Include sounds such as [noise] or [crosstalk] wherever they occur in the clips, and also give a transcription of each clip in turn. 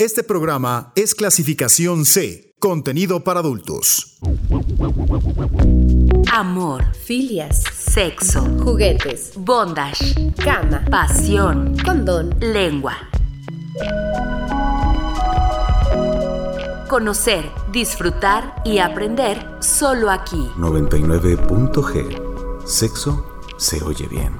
Este programa es clasificación C, contenido para adultos. Amor, filias, sexo, juguetes, bondage, cama, pasión, condón, lengua. Conocer, disfrutar y aprender solo aquí. 99.g. Sexo se oye bien.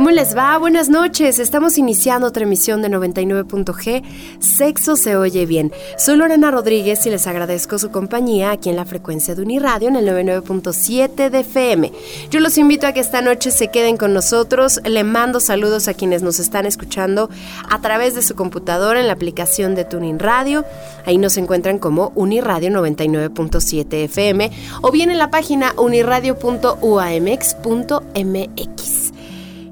¿Cómo les va? Buenas noches. Estamos iniciando otra emisión de 99.g. Sexo se oye bien. Soy Lorena Rodríguez y les agradezco su compañía aquí en la frecuencia de Uniradio en el 99.7 de FM. Yo los invito a que esta noche se queden con nosotros. Le mando saludos a quienes nos están escuchando a través de su computadora en la aplicación de Tuning Radio. Ahí nos encuentran como Uniradio 99.7 FM o bien en la página uniradio.uamx.mx.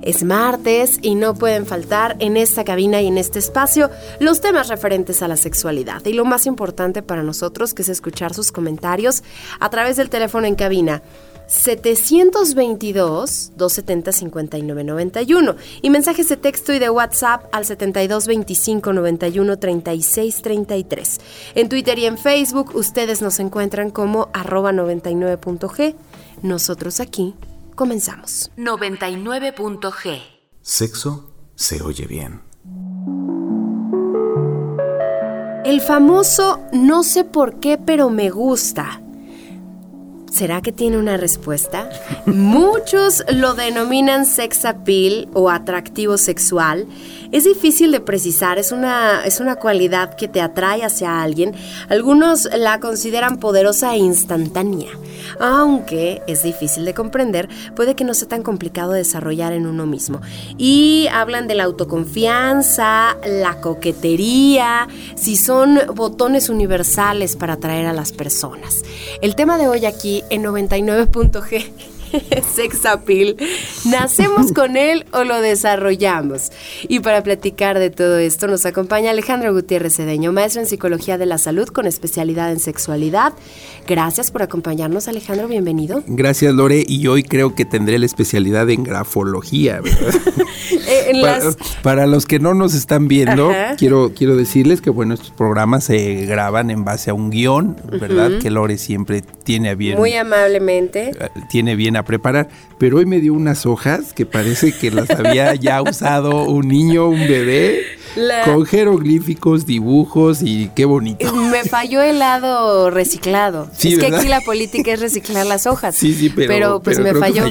Es martes y no pueden faltar en esta cabina y en este espacio los temas referentes a la sexualidad. Y lo más importante para nosotros que es escuchar sus comentarios a través del teléfono en cabina 722-270-5991 y mensajes de texto y de WhatsApp al 7225-913633. En Twitter y en Facebook ustedes nos encuentran como arroba 99.g. Nosotros aquí Comenzamos. 99.g. Sexo se oye bien. El famoso no sé por qué, pero me gusta. ¿Será que tiene una respuesta? [laughs] Muchos lo denominan sex appeal o atractivo sexual es difícil de precisar, es una, es una cualidad que te atrae hacia alguien. Algunos la consideran poderosa e instantánea, aunque es difícil de comprender, puede que no sea tan complicado desarrollar en uno mismo. Y hablan de la autoconfianza, la coquetería, si son botones universales para atraer a las personas. El tema de hoy aquí en 99.g [laughs] sex appeal, ¿nacemos con él o lo desarrollamos? Y para platicar de todo esto nos acompaña Alejandro Gutiérrez Cedeño, maestro en Psicología de la Salud con especialidad en sexualidad. Gracias por acompañarnos, Alejandro, bienvenido. Gracias, Lore, y hoy creo que tendré la especialidad en grafología, ¿verdad? [laughs] Eh, para, los que no nos están viendo, quiero, quiero decirles que, bueno, estos programas se graban en base a un guion, ¿verdad? Que Lore siempre tiene bien. Muy amablemente. Eh, tiene bien preparar, pero hoy me dio unas hojas que parece que las había ya usado un niño, un bebé. Con jeroglíficos, dibujos y qué bonito. Me falló el lado reciclado. es que aquí la política es reciclar las hojas. Sí, sí, pero, pues me falló.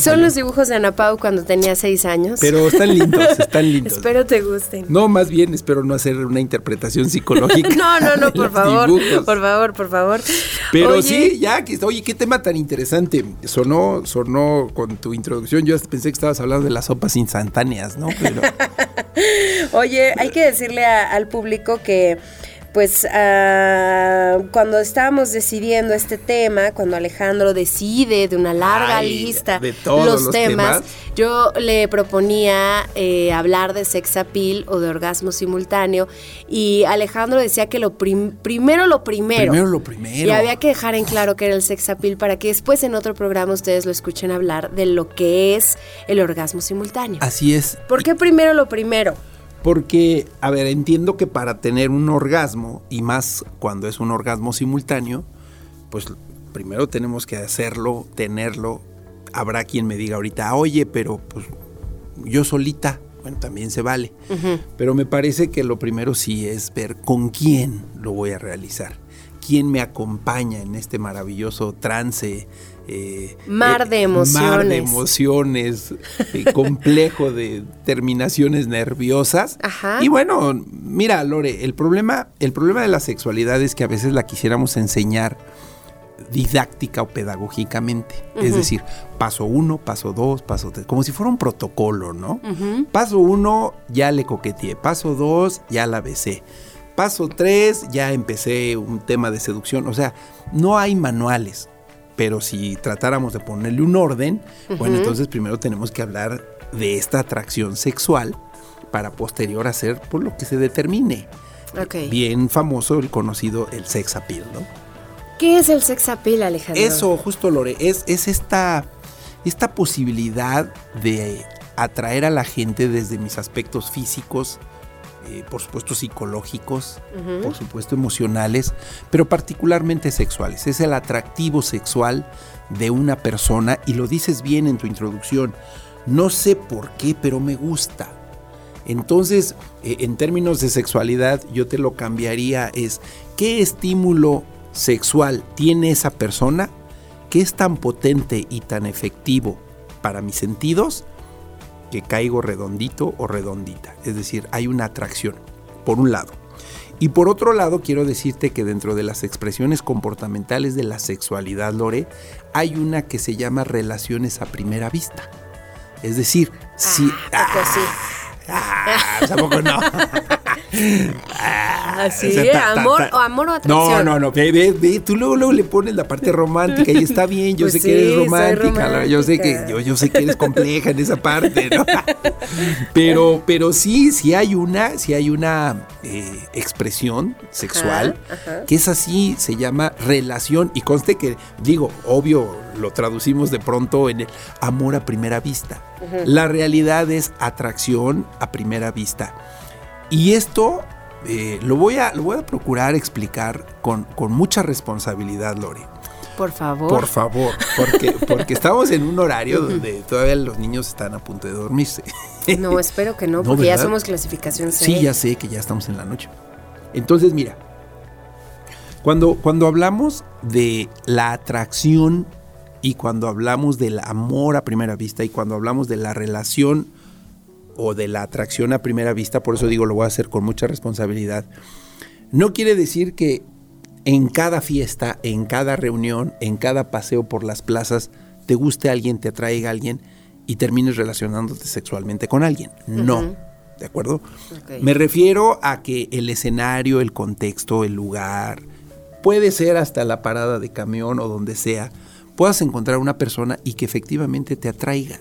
Son los dibujos de Ana Pau cuando tenía seis años. Pero están lindos, [laughs] están lindos. espero te gusten. No, más bien espero no hacer una interpretación psicológica. [laughs] no, no, no, por favor. Por favor, por favor. Pero sí, ya, que, oye, qué tema tan interesante. Sonó, sonó con tu introducción. Yo pensé que estabas hablando de las sopas instantáneas, ¿no? Pero. [laughs] oye, hay que decirle al público que pues ah, cuando estábamos decidiendo este tema, cuando Alejandro decide de una larga lista de todos los, temas, yo le proponía eh, hablar de sex appeal o de orgasmo simultáneo y Alejandro decía que lo primero lo primero. Primero lo primero. Y había que dejar en claro que era el sex appeal para que después en otro programa ustedes lo escuchen hablar de lo que es el orgasmo simultáneo. Así es. ¿Por qué primero lo primero? Porque, a ver, entiendo que para tener un orgasmo, y más cuando es un orgasmo simultáneo, pues primero tenemos que hacerlo, tenerlo. Habrá quien me diga ahorita, oye, pero pues yo solita, bueno, también se vale. Pero me parece que lo primero sí es ver con quién lo voy a realizar, quién me acompaña en este maravilloso trance eh, mar de emociones. Mar de emociones, eh, complejo de terminaciones nerviosas. Y bueno, mira, Lore, el problema, el problema de la sexualidad es que a veces la quisiéramos enseñar didáctica o pedagógicamente. Es decir, paso uno, paso dos, paso tres, como si fuera un protocolo, ¿no? Paso uno, ya le coqueteé. Paso dos, ya la besé. Paso tres, ya empecé un tema de seducción. O sea, no hay manuales pero si tratáramos de ponerle un orden, bueno, entonces primero tenemos que hablar de esta atracción sexual para posterior hacer por lo que se determine. Bien famoso el conocido el sex appeal, ¿no? ¿Qué es el sex appeal, Alejandro? Eso, justo Lore, es, es esta esta posibilidad de atraer a la gente desde mis aspectos físicos, eh, por supuesto psicológicos, por supuesto emocionales, pero particularmente sexuales. Es el atractivo sexual de una persona y lo dices bien en tu introducción. No sé por qué, pero me gusta. Entonces, eh, en términos de sexualidad, yo te lo cambiaría es, ¿qué estímulo sexual tiene esa persona que es tan potente y tan efectivo para mis sentidos que caigo redondito o redondita? Es decir, hay una atracción, por un lado. Y por otro lado, quiero decirte que dentro de las expresiones comportamentales de la sexualidad, Lore, hay una que se llama relaciones a primera vista. Es decir, si... Ah, tampoco no. [laughs] Ah, sí, amor, o amor o atracción. No, no, no, ve, ve, tú luego, luego, le pones la parte romántica y está bien, yo pues sé que eres romántica, yo sé que yo, yo sé que eres compleja en esa parte, ¿no? Pero pero sí, sí hay una, sí hay una eh, expresión sexual que es así, se llama relación y conste que digo, obvio, lo traducimos de pronto en el amor a primera vista. La realidad es atracción a primera vista. Y esto eh, lo, voy a, lo voy a procurar explicar con, con mucha responsabilidad, Lore. Por favor. Por favor, porque, [laughs] porque estamos en un horario donde todavía los niños están a punto de dormirse. No, espero que no, [laughs] porque ya somos clasificación C. Sí, ya sé que ya estamos en la noche. Entonces, mira, cuando, cuando hablamos de la atracción y cuando hablamos del amor a primera vista y cuando hablamos de la relación o de la atracción a primera vista, por eso digo lo voy a hacer con mucha responsabilidad, no quiere decir que en cada fiesta, en cada reunión, en cada paseo por las plazas, te guste alguien, te atraiga alguien y termines relacionándote sexualmente con alguien. No. ¿De acuerdo? Me refiero a que el escenario, el contexto, el lugar, puede ser hasta la parada de camión o donde sea, puedas encontrar una persona y que efectivamente te atraiga.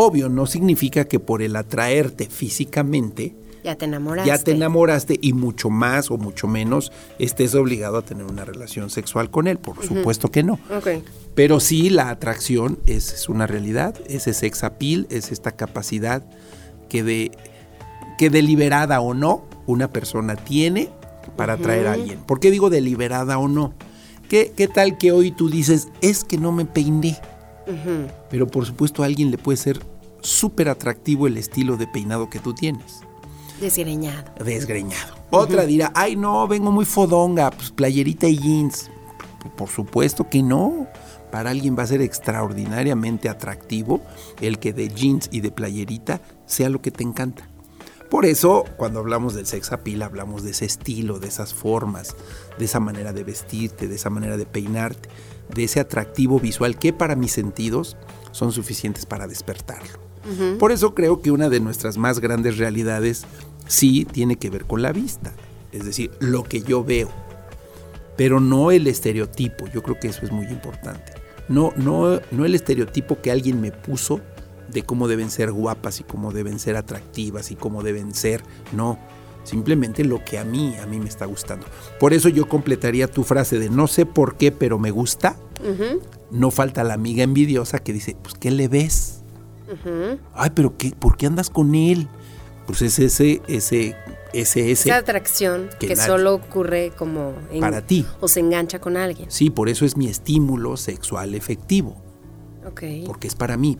Obvio, no significa que por el atraerte físicamente, ya te enamoraste. Ya te enamoraste y mucho más o mucho menos estés obligado a tener una relación sexual con él. Por supuesto que no. Pero sí, la atracción es, una realidad, ese sex appeal, es esta capacidad que, de, que deliberada o no una persona tiene para atraer a alguien. ¿Por qué digo deliberada o no? ¿Qué, ¿Qué, tal que hoy tú dices, es que no me peiné? Pero por supuesto a alguien le puede ser súper atractivo el estilo de peinado que tú tienes. Desgreñado. Desgreñado. Otra dirá, ay no, vengo muy fodonga, pues playerita y jeans. Por supuesto que no. Para alguien va a ser extraordinariamente atractivo el que de jeans y de playerita sea lo que te encanta. Por eso, cuando hablamos del sex appeal, hablamos de ese estilo, de esas formas, de esa manera de vestirte, de esa manera de peinarte de ese atractivo visual que para mis sentidos son suficientes para despertarlo. Por eso creo que una de nuestras más grandes realidades sí tiene que ver con la vista, es decir, lo que yo veo, pero no el estereotipo, yo creo que eso es muy importante. No, no, no el estereotipo que alguien me puso de cómo deben ser guapas y cómo deben ser atractivas y cómo deben ser, no, simplemente lo que a mí, a mí me está gustando. Por eso yo completaría tu frase de no sé por qué, pero me gusta. No falta la amiga envidiosa que dice, pues, ¿qué le ves? Ay, pero qué, ¿por qué andas con él? Pues es ese, ese, ese, ese. Esa atracción que, solo ocurre como para ti. O se engancha con alguien. Sí, por eso es mi estímulo sexual efectivo. Ok. Porque es para mí.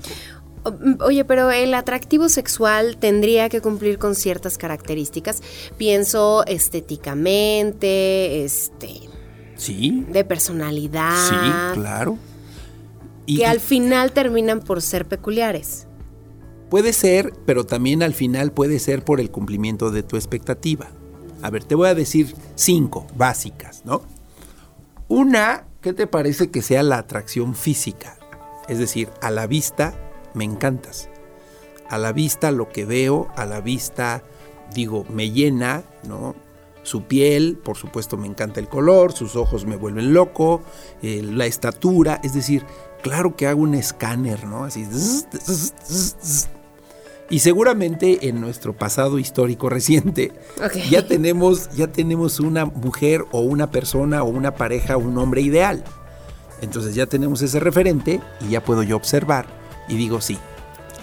Mm, oye, pero el atractivo sexual tendría que cumplir con ciertas características. Pienso estéticamente, este. Sí. De personalidad. Sí, claro. que al final terminan por ser peculiares. Puede ser, pero también al final puede ser por el cumplimiento de tu expectativa. A ver, te voy a decir cinco básicas, ¿no? Una, ¿qué te parece que sea la atracción física? Es decir, a la vista me encantas. A la vista lo que veo, a la vista digo, me llena, ¿no? Su piel, por supuesto me encanta el color, sus ojos me vuelven loco, eh, la estatura, es decir, claro que hago un escáner, ¿no? Así. Y seguramente en nuestro pasado histórico reciente ya tenemos ya tenemos una mujer o una persona o una pareja, un hombre ideal. Entonces ya tenemos ese referente y ya puedo yo observar y digo sí,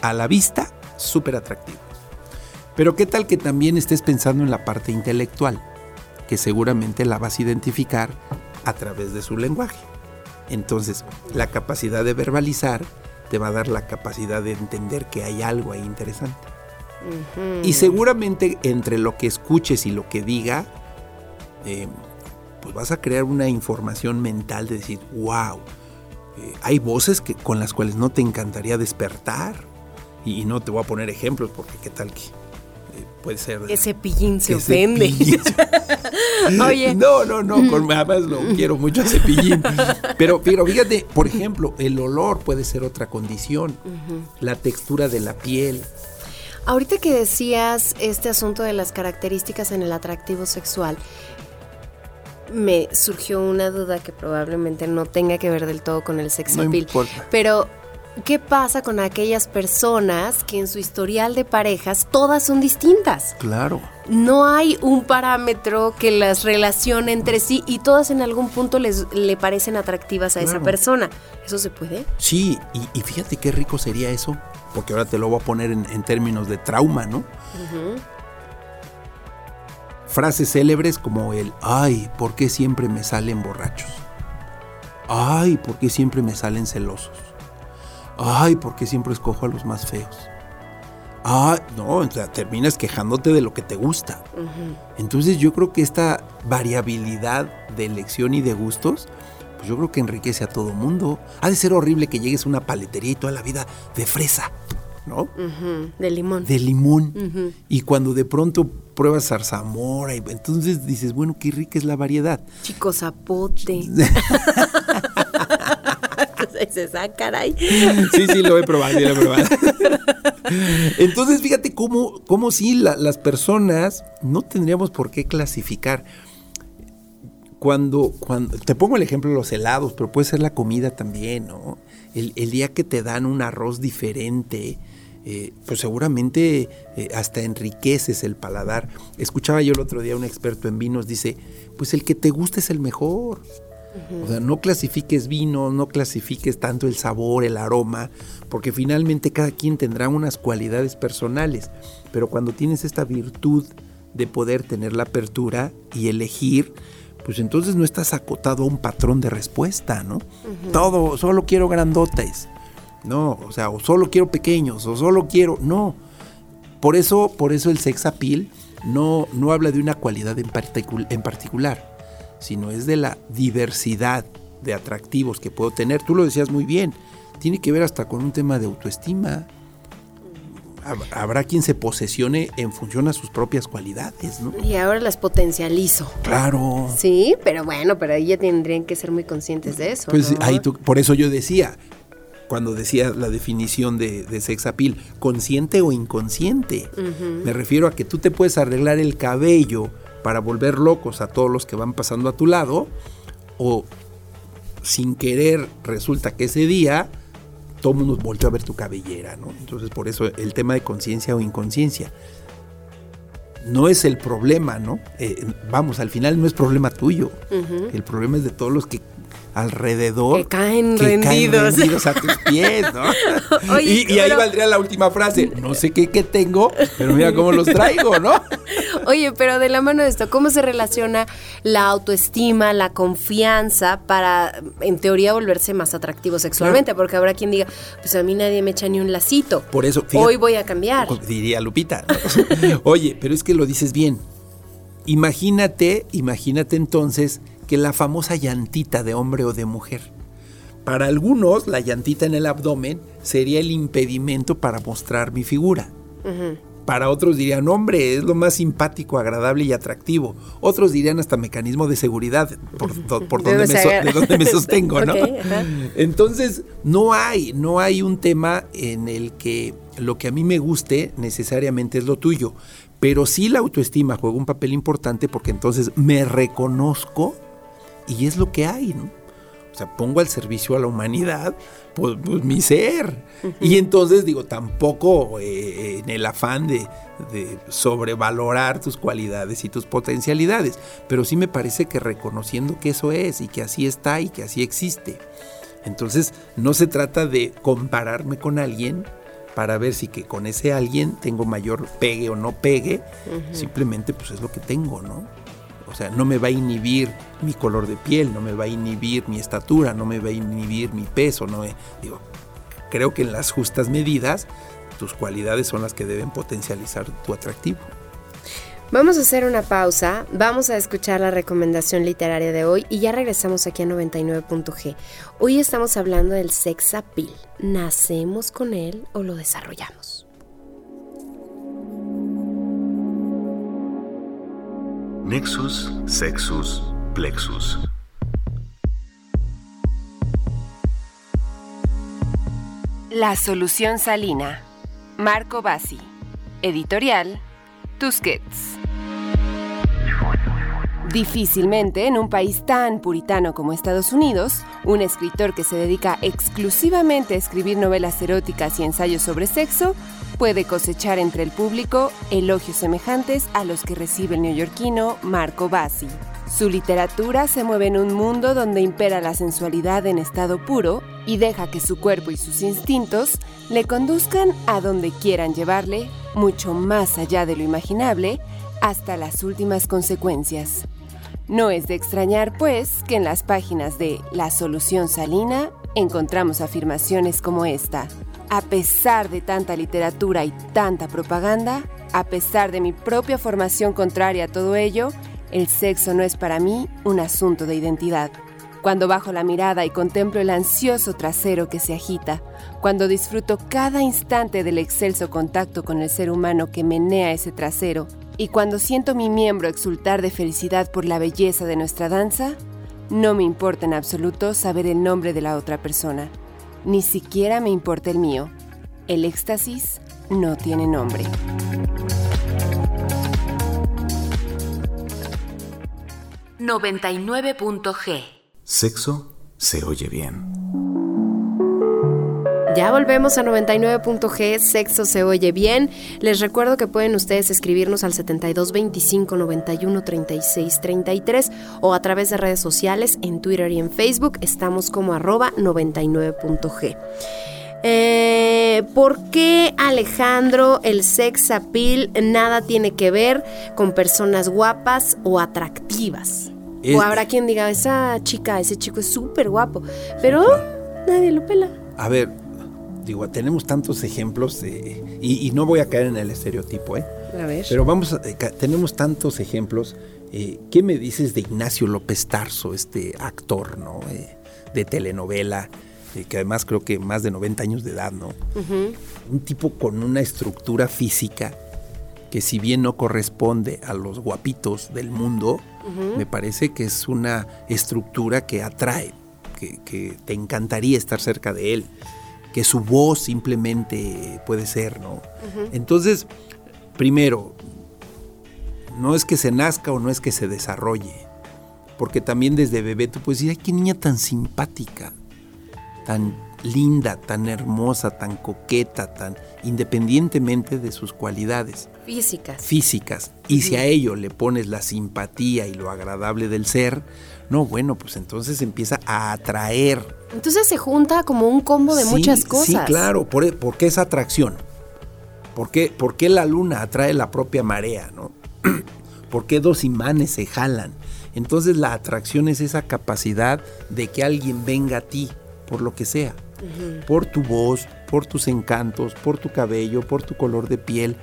a la vista, súper atractivo. Pero qué tal que también estés pensando en la parte intelectual, que seguramente la vas a identificar a través de su lenguaje. Entonces, la capacidad de verbalizar te va a dar la capacidad de entender que hay algo ahí interesante. Y seguramente entre lo que escuches y lo que diga, eh, pues vas a crear una información mental de decir, wow, eh, hay voces que, con las cuales no te encantaría despertar. Y, no te voy a poner ejemplos porque qué tal que eh, puede ser... Ese pillín se ofende. [laughs] [laughs] Oye. No, no, no, con, además lo quiero mucho a cepillín. [laughs] Pero, pero fíjate, por ejemplo, el olor puede ser otra condición, la textura de la piel. Ahorita que decías este asunto de las características en el atractivo sexual, me surgió una duda que probablemente no tenga que ver del todo con el sex appeal. Pero, ¿qué pasa con aquellas personas que en su historial de parejas todas son distintas? Claro. No hay un parámetro que las relacione entre sí y todas en algún punto les le parecen atractivas a esa persona. ¿Eso se puede? Sí, y, fíjate qué rico sería eso, porque ahora te lo voy a poner en, términos de trauma, ¿no? Frases célebres como el, ay, ¿por qué siempre me salen borrachos? Ay, ¿por qué siempre me salen celosos? Ay, ¿por qué siempre escojo a los más feos? Ah, no, o sea, terminas quejándote de lo que te gusta. Entonces yo creo que esta variabilidad de elección y de gustos, pues yo creo que enriquece a todo mundo. Ha de ser horrible que llegues a una paletería y toda la vida de fresa. ¿no? De limón. De limón. Y cuando de pronto pruebas zarzamora, y entonces dices, bueno, qué rica es la variedad. Chico zapote. se [laughs] saca, caray. Sí, sí, lo he probado, lo he probado. Entonces, fíjate cómo, cómo sí las personas no tendríamos por qué clasificar. Cuando, cuando, te pongo el ejemplo de los helados, pero puede ser la comida también, ¿no? El, el día que te dan un arroz diferente, eh, pues seguramente eh, hasta enriqueces el paladar. Escuchaba yo el otro día un experto en vinos, dice, pues el que te guste es el mejor. O sea, no clasifiques vino, no clasifiques tanto el sabor, el aroma, porque finalmente cada quien tendrá unas cualidades personales. Pero cuando tienes esta virtud de poder tener la apertura y elegir, pues entonces no estás acotado a un patrón de respuesta, ¿no? Todo, solo quiero grandotes. No, o sea, o solo quiero pequeños, o solo quiero. No. Por eso, por eso el sex appeal no, no habla de una cualidad en, en particular, sino es de la diversidad de atractivos que puedo tener. Tú lo decías muy bien, tiene que ver hasta con un tema de autoestima. Habrá quien se posesione en función a sus propias cualidades, ¿no? Y ahora las potencializo. Claro. Sí, pero bueno, pero ahí ya tendrían que ser muy conscientes de eso. Pues ahí por eso yo decía, cuando decía la definición de, de sex appeal, consciente o inconsciente. Me refiero a que tú te puedes arreglar el cabello para volver locos a todos los que van pasando a tu lado, o sin querer resulta que ese día todo el mundo volvió a ver tu cabellera, ¿no? Entonces por eso el tema de conciencia o inconsciencia no es el problema, ¿no? Eh, vamos, al final no es problema tuyo. El problema es de todos los que alrededor. Que caen rendidos. a tus pies, ¿no? [laughs] y, ahí valdría la última frase. No sé qué, qué tengo, pero mira cómo los traigo, ¿no? [laughs] Oye, pero de la mano de esto, ¿cómo se relaciona la autoestima, la confianza para, en teoría, volverse más atractivo sexualmente? Porque habrá quien diga, pues a mí nadie me echa ni un lacito. Por eso, Hoy voy a cambiar. Diría Lupita. [laughs] Oye, pero es que lo dices bien. Imagínate, imagínate entonces que la famosa llantita de hombre o de mujer. Para algunos, la llantita en el abdomen sería el impedimento para mostrar mi figura. Para otros dirían, hombre, es lo más simpático, agradable y atractivo. Otros dirían hasta mecanismo de seguridad, por, donde, me de donde me [laughs] sostengo, ¿no? Entonces, no hay, no hay un tema en el que lo que a mí me guste necesariamente es lo tuyo. Pero sí la autoestima juega un papel importante porque entonces me reconozco y es lo que hay, ¿no? O sea, pongo al servicio a la humanidad pues, pues mi ser. Y entonces digo, tampoco eh, en el afán de, de, sobrevalorar tus cualidades y tus potencialidades, pero sí me parece que reconociendo que eso es y que así está y que así existe. Entonces no se trata de compararme con alguien para ver si que con ese alguien tengo mayor pegue o no pegue, simplemente pues es lo que tengo, ¿no? O sea, no me va a inhibir mi color de piel, no me va a inhibir mi estatura, no me va a inhibir mi peso, no digo, creo que en las justas medidas tus cualidades son las que deben potencializar tu atractivo. Vamos a hacer una pausa, vamos a escuchar la recomendación literaria de hoy y ya regresamos aquí a 99.g. Hoy estamos hablando del sex appeal. ¿Nacemos con él o lo desarrollamos? Nexus, Sexus, Plexus. La solución salina. Marco Bassi. Editorial Tusquets. Difícilmente en un país tan puritano como Estados Unidos, un escritor que se dedica exclusivamente a escribir novelas eróticas y ensayos sobre sexo puede cosechar entre el público elogios semejantes a los que recibe el neoyorquino Marco Bassi. Su literatura se mueve en un mundo donde impera la sensualidad en estado puro y deja que su cuerpo y sus instintos le conduzcan a donde quieran llevarle, mucho más allá de lo imaginable, hasta las últimas consecuencias. No es de extrañar, pues, que en las páginas de La Solución Salina encontramos afirmaciones como esta. A pesar de tanta literatura y tanta propaganda, a pesar de mi propia formación contraria a todo ello, el sexo no es para mí un asunto de identidad. Cuando bajo la mirada y contemplo el ansioso trasero que se agita, cuando disfruto cada instante del excelso contacto con el ser humano que menea ese trasero, y cuando siento mi miembro exultar de felicidad por la belleza de nuestra danza, no me importa en absoluto saber el nombre de la otra persona. Ni siquiera me importa el mío. El éxtasis no tiene nombre. ...99.g... Sexo se oye bien. Ya volvemos a 99.g, sexo se oye bien. Les recuerdo que pueden ustedes escribirnos al 72 25 91 36 33 o a través de redes sociales en Twitter y en Facebook. Estamos como arroba 99.g. Eh, ¿Por qué Alejandro el sex appeal nada tiene que ver con personas guapas o atractivas? o habrá quien diga, esa chica, ese chico es súper guapo, pero nadie lo pela. A ver, digo, tenemos tantos ejemplos y, no voy a caer en el estereotipo, ¿eh? A ver. Pero vamos, a, eh, tenemos tantos ejemplos. Eh, ¿Qué me dices de Ignacio López Tarso, este actor, ¿no? Eh, de telenovela, que además creo que más de 90 años de edad, ¿no? Un tipo con una estructura física que si bien no corresponde a los guapitos del mundo, me parece que es una estructura que atrae, que, que te encantaría estar cerca de él que su voz simplemente puede ser, ¿no? Entonces, primero, no es que se nazca o no es que se desarrolle, porque también desde bebé tú puedes decir, ay, qué niña tan simpática, tan linda, tan hermosa, tan coqueta, tan independientemente de sus cualidades. Físicas. Físicas. Y si a ello le pones la simpatía y lo agradable del ser, no, bueno, pues entonces empieza a atraer. Entonces se junta como un combo de muchas cosas. Sí, claro, por, e, qué esa atracción. ¿Por qué, ¿Por qué la luna atrae la propia marea? ¿no? [clears throat] ¿Por qué dos imanes se jalan? Entonces la atracción es esa capacidad de que alguien venga a ti, por lo que sea. Por tu voz, por tus encantos, por tu cabello, por tu color de piel.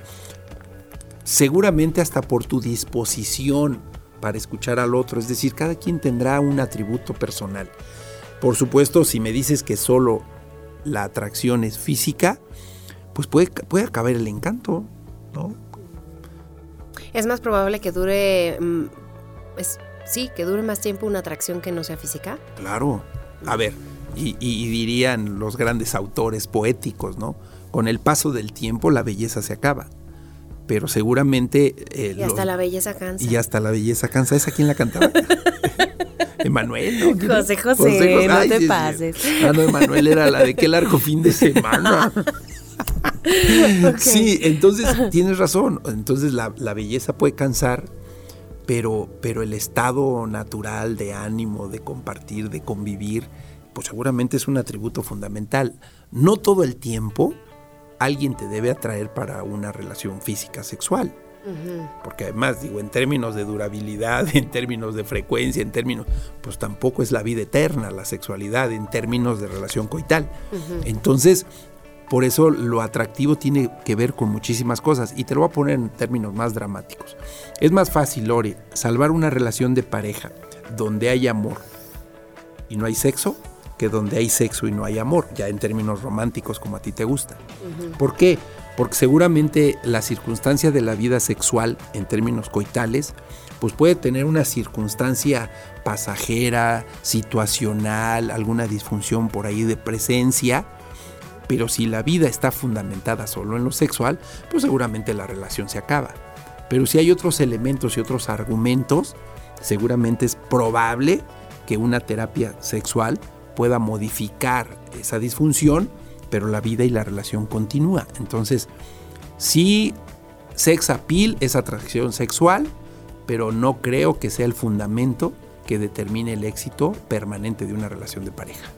Seguramente hasta por tu disposición para escuchar al otro, es decir, cada quien tendrá un atributo personal. Por supuesto, si me dices que solo la atracción es física, pues puede, puede acabar el encanto, ¿no? Es más probable que dure, mm, sí, que dure más tiempo una atracción que no sea física. Claro. A ver, y, y, dirían los grandes autores poéticos, ¿no? Con el paso del tiempo la belleza se acaba pero seguramente... Eh, y hasta la belleza cansa. Y hasta la belleza cansa. ¿Esa quién la cantaba? [laughs] Emanuel, ¿no? José, José, no te pases. Ah, no, Emanuel era la de qué largo fin de semana. [laughs] Sí, entonces tienes razón. Entonces la, belleza puede cansar, pero, pero el estado natural de ánimo, de compartir, de convivir, pues seguramente es un atributo fundamental. No todo el tiempo alguien te debe atraer para una relación física sexual. Porque además, digo, en términos de durabilidad, [laughs] en términos de frecuencia, en términos, pues tampoco es la vida eterna, la sexualidad, en términos de relación coital. Entonces, por eso lo atractivo tiene que ver con muchísimas cosas. Y te lo voy a poner en términos más dramáticos. Es más fácil, Lore, salvar una relación de pareja donde hay amor y no hay sexo, que donde hay sexo y no hay amor, ya en términos románticos como a ti te gusta. ¿Por qué? Porque seguramente la circunstancia de la vida sexual en términos coitales, pues puede tener una circunstancia pasajera, situacional, alguna disfunción por ahí de presencia, pero si la vida está fundamentada solo en lo sexual, pues seguramente la relación se acaba. Pero si hay otros elementos y otros argumentos, seguramente es probable que una terapia sexual pueda modificar esa disfunción, pero la vida y la relación continúa. Entonces, sí, sex appeal es atracción sexual, pero no creo que sea el fundamento que determine el éxito permanente de una relación de pareja.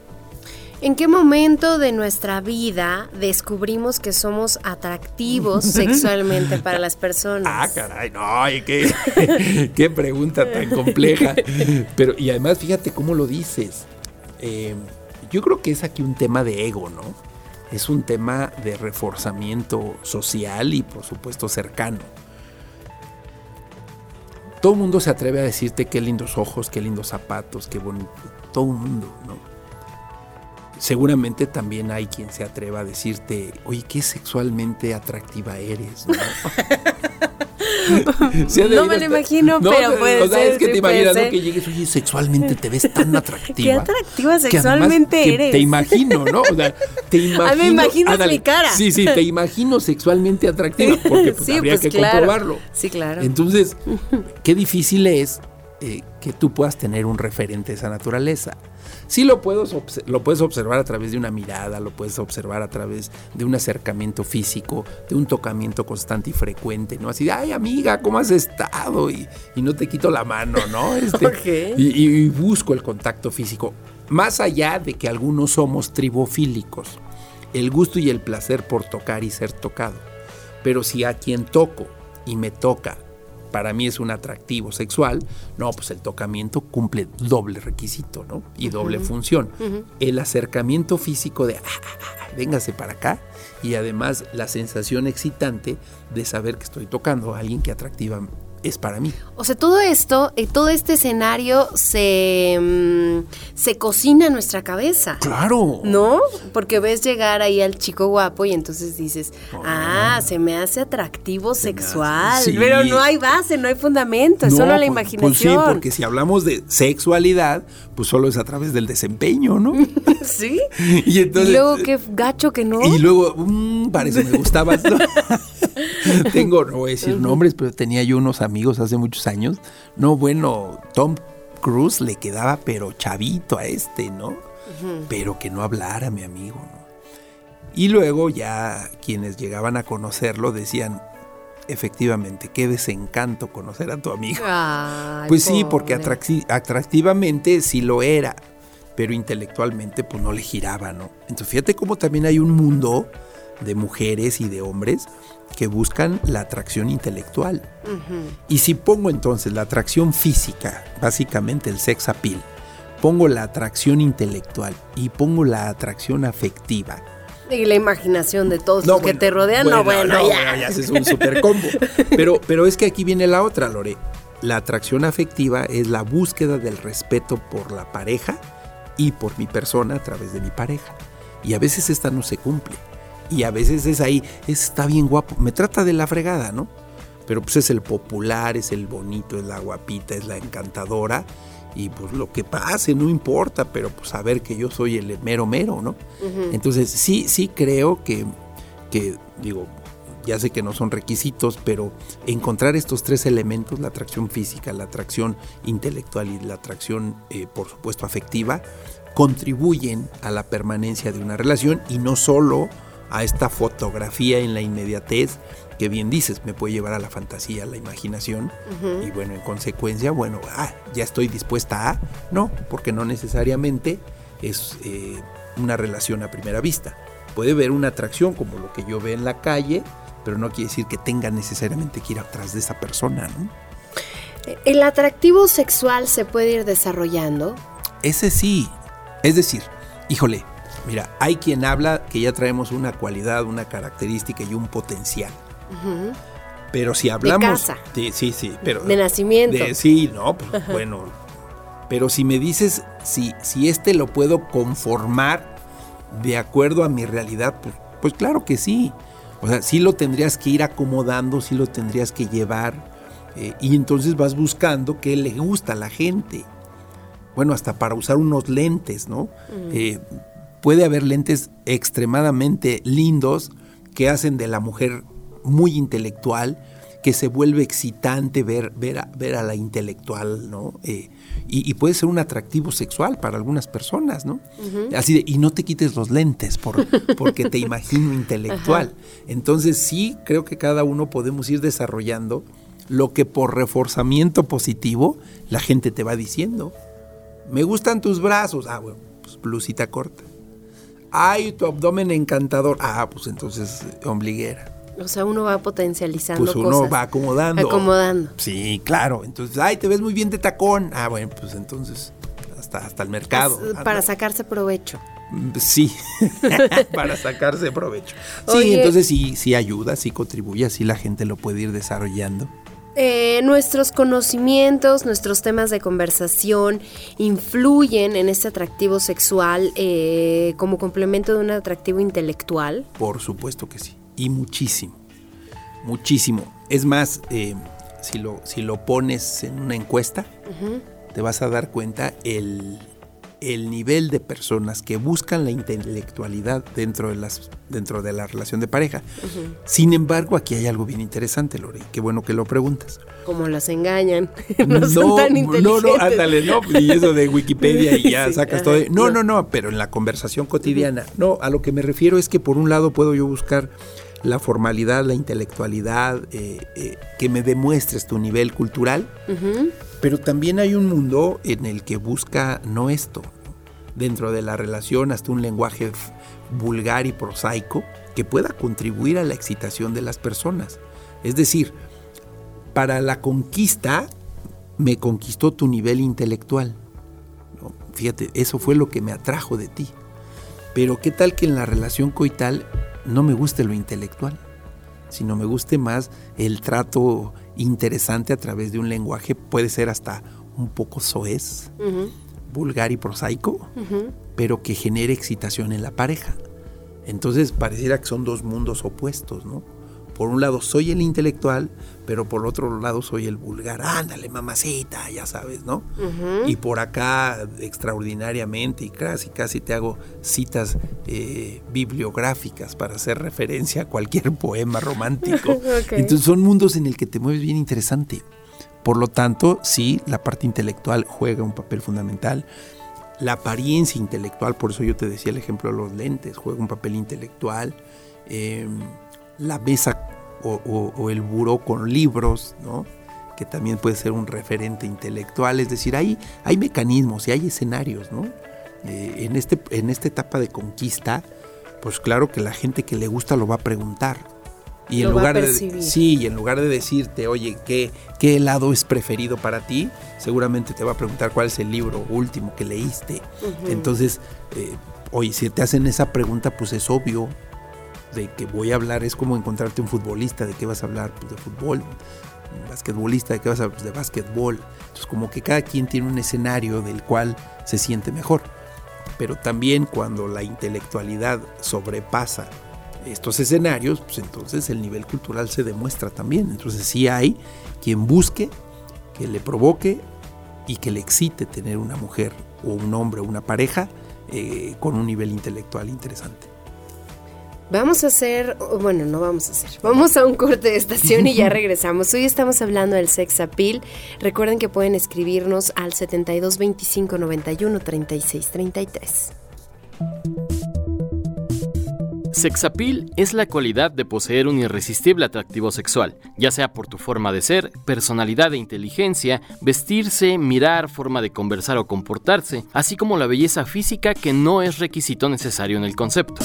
¿En qué momento de nuestra vida descubrimos que somos atractivos [laughs] sexualmente para las personas? Ah, caray, no, qué, [laughs] qué pregunta tan compleja. [laughs] Pero, y además, fíjate cómo lo dices. Eh, yo creo que es aquí un tema de ego, ¿no? Es un tema de reforzamiento social y por supuesto cercano. Todo el mundo se atreve a decirte qué lindos ojos, qué lindos zapatos, qué bonito. Todo el mundo, ¿no? Seguramente también hay quien se atreva a decirte, oye, qué sexualmente atractiva eres, ¿no? [laughs] [laughs] no me lo imagino, pero puede o sea, Es que te imaginas que llegues, oye, sexualmente te ves tan [laughs] atractiva. Qué atractiva sexualmente eres. te imagino, ¿no? O sea, te [laughs] imagino. Ah, me imagino mi cara. Sí, sí, te imagino sexualmente atractiva, porque pues, habría pues, que comprobarlo. Sí, claro. Entonces, qué difícil es eh, que tú puedas tener un referente de esa naturaleza. Sí lo puedes, lo puedes observar a través de una mirada, lo puedes observar a través de un acercamiento físico, de un tocamiento constante y frecuente, ¿no? Así de, ay amiga, ¿cómo has estado? Y, no te quito la mano, ¿no? [laughs] Este, y, busco el contacto físico. Más allá de que algunos somos tribofílicos, el gusto y el placer por tocar y ser tocado. Pero si a quien toco y me toca para mí es un atractivo sexual, no, pues el tocamiento cumple doble requisito, ¿no? Y doble función. El acercamiento físico de, ah, ah, ah, véngase para acá, y además la sensación excitante de saber que estoy tocando a alguien que atractiva es para mí. O sea, todo esto, eh, todo este escenario se, mm, se cocina en nuestra cabeza. Claro. ¿No? Porque ves llegar ahí al chico guapo y entonces dices, ah, se me hace atractivo sexual. Pero no hay base, no hay fundamento, es solo la imaginación. Pues, pues sí, porque si hablamos de sexualidad, pues solo es a través del desempeño, ¿no? [laughs] sí. [laughs] Y, entonces, luego qué gacho que no. Y luego, mmm, para eso me gustaba. [laughs] Tengo, no voy a decir nombres, pero tenía yo unos amigos hace muchos años. No, bueno, Tom Cruise le quedaba pero chavito a este, ¿no? Pero que no hablara mi amigo, ¿no? Y luego ya quienes llegaban a conocerlo decían, efectivamente, qué desencanto conocer a tu amigo. pues sí, porque atractivamente sí lo era, pero intelectualmente pues no le giraba, ¿no? Entonces fíjate cómo también hay un mundo de mujeres y de hombres que buscan la atracción intelectual. Y si pongo entonces la atracción física, básicamente el sex appeal, pongo la atracción intelectual y pongo la atracción afectiva. Y la imaginación de todos los que te rodean, no, bueno, ya. ya es un super combo. Pero, pero es que aquí viene la otra, Lore. La atracción afectiva es la búsqueda del respeto por la pareja y por mi persona a través de mi pareja. Y a veces esta no se cumple. Y a veces es ahí, está bien guapo, me trata de la fregada, ¿no? Pero pues es el popular, es el bonito, es la guapita, es la encantadora. Y pues lo que pase, no importa, pero pues saber que yo soy el mero mero, ¿no? Entonces sí, sí creo que, que, digo, ya sé que no son requisitos, pero encontrar estos tres elementos, la atracción física, la atracción intelectual y la atracción, eh, por supuesto, afectiva, contribuyen a la permanencia de una relación y no solo a esta fotografía en la inmediatez que bien dices, me puede llevar a la fantasía, a la imaginación, y bueno, en consecuencia, bueno, ah, ya estoy dispuesta a, no, porque no necesariamente es eh, una relación a primera vista. Puede haber una atracción como lo que yo veo en la calle, pero no quiere decir que tenga necesariamente que ir atrás de esa persona, ¿no? ¿El atractivo sexual se puede ir desarrollando? Ese sí. Es decir, híjole, mira, hay quien habla que ya traemos una cualidad, una característica y un potencial. Pero si hablamos. De sí, sí, pero. De nacimiento. sí, no, pues, bueno. Pero si me dices si, si este lo puedo conformar de acuerdo a mi realidad, pues, pues claro que sí. O sea, sí lo tendrías que ir acomodando, sí lo tendrías que llevar. Eh, y entonces vas buscando qué le gusta a la gente. Bueno, hasta para usar unos lentes, ¿no? Eh, puede haber lentes extremadamente lindos que hacen de la mujer muy intelectual, que se vuelve excitante ver, ver, a, ver a la intelectual, ¿no? Eh, y, puede ser un atractivo sexual para algunas personas, ¿no? Así de, y no te quites los lentes por, [laughs] porque te imagino intelectual. Entonces sí, creo que cada uno podemos ir desarrollando lo que por reforzamiento positivo la gente te va diciendo. Me gustan tus brazos. Ah, bueno, pues blusita corta. Ay, tu abdomen encantador. Ah, pues entonces ombliguera. O sea, uno va potencializando Pues uno va acomodando. Acomodando. Sí, claro. Entonces, ay, te ves muy bien de tacón. Ah, bueno, pues entonces hasta, hasta el mercado. para sacarse provecho. Mm, sí, [laughs] para sacarse provecho. Sí, entonces sí, sí ayuda, sí contribuye, así la gente lo puede ir desarrollando. Eh, nuestros conocimientos, nuestros temas de conversación influyen en este atractivo sexual eh, como complemento de un atractivo intelectual. Por supuesto que sí y muchísimo, muchísimo. Es más, eh, si, lo, si lo pones en una encuesta, te vas a dar cuenta el, el nivel de personas que buscan la intelectualidad dentro de, las, dentro de la relación de pareja. Sin embargo, aquí hay algo bien interesante, Lore, qué bueno que lo preguntas. Como las engañan, [laughs] no, son tan inteligentes. No, no, ándale, no, y eso de Wikipedia y ya [laughs] sacas todo. No, no, no, pero en la conversación cotidiana. No, a lo que me refiero es que por un lado puedo yo buscar la formalidad, la intelectualidad, eh, eh, que me demuestres tu nivel cultural, pero también hay un mundo en el que busca no esto, dentro de la relación hasta un lenguaje vulgar y prosaico que pueda contribuir a la excitación de las personas. Es decir, para la conquista me conquistó tu nivel intelectual. Fíjate, eso fue lo que me atrajo de ti. Pero qué tal que en la relación coital no me guste lo intelectual, sino me guste más el trato interesante a través de un lenguaje, puede ser hasta un poco soez, vulgar y prosaico, pero que genere excitación en la pareja. Entonces pareciera que son dos mundos opuestos, ¿no? Por un lado soy el intelectual, pero por otro lado soy el vulgar. Ándale, mamacita, ya sabes, ¿no? Y por acá, extraordinariamente, y casi, casi te hago citas eh, bibliográficas para hacer referencia a cualquier [laughs] poema romántico. [laughs] Entonces son mundos en el que te mueves bien interesante. Por lo tanto, sí, la parte intelectual juega un papel fundamental. La apariencia intelectual, por eso yo te decía el ejemplo de los lentes, juega un papel intelectual. Eh, la mesa o, el buró con libros, ¿no? que también puede ser un referente intelectual, es decir, hay, hay mecanismos y hay escenarios, ¿no? Eh, en, este, en esta etapa de conquista, pues claro que la gente que le gusta lo va a preguntar. Y en lugar de sí, y en lugar de decirte, oye, ¿qué, ¿qué helado es preferido para ti? Seguramente te va a preguntar cuál es el libro último que leíste. Entonces, eh, oye, si te hacen esa pregunta, pues es obvio de que voy a hablar es como encontrarte un futbolista, de qué vas a hablar, pues de fútbol, un basquetbolista, de qué vas a hablar, pues de basquetbol. Entonces como que cada quien tiene un escenario del cual se siente mejor. Pero también cuando la intelectualidad sobrepasa estos escenarios, pues entonces el nivel cultural se demuestra también. Entonces sí hay quien busque, que le provoque y que le excite tener una mujer o un hombre o una pareja eh, con un nivel intelectual interesante. Vamos a hacer, bueno, no vamos a hacer, vamos a un corte de estación y ya [laughs] regresamos. Hoy estamos hablando del sex appeal. Recuerden que pueden escribirnos al 72 25 91 36 33. Sexapil es la cualidad de poseer un irresistible atractivo sexual, ya sea por tu forma de ser, personalidad e inteligencia, vestirse, mirar, forma de conversar o comportarse, así como la belleza física que no es requisito necesario en el concepto.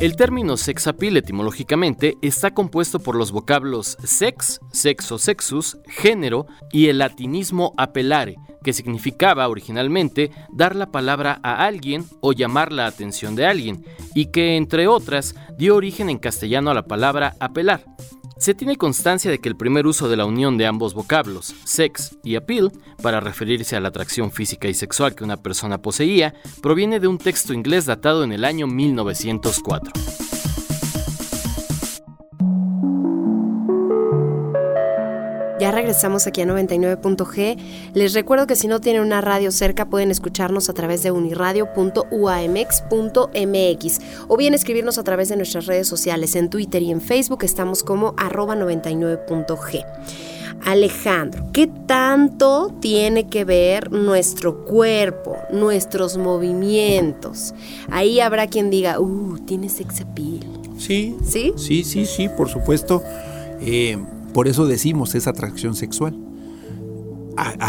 El término sexapil etimológicamente está compuesto por los vocablos sex, sexo, sexus, género y el latinismo apelare, que significaba originalmente dar la palabra a alguien o llamar la atención de alguien, y que, entre otras, dio origen en castellano a la palabra apelar. Se tiene constancia de que el primer uso de la unión de ambos vocablos, sex y appeal, para referirse a la atracción física y sexual que una persona poseía, proviene de un texto inglés datado en el año 1904. Ya regresamos aquí a 99.g. Les recuerdo que si no tienen una radio cerca pueden escucharnos a través de uniradio.uamx.mx o bien escribirnos a través de nuestras redes sociales. En Twitter y en Facebook estamos como arroba 99.g. Alejandro, ¿qué tanto tiene que ver nuestro cuerpo, nuestros movimientos? Ahí habrá quien diga, uh, tiene sex appeal. Sí. ¿Sí? Sí, sí, sí, por supuesto. Eh, por eso decimos es atracción sexual.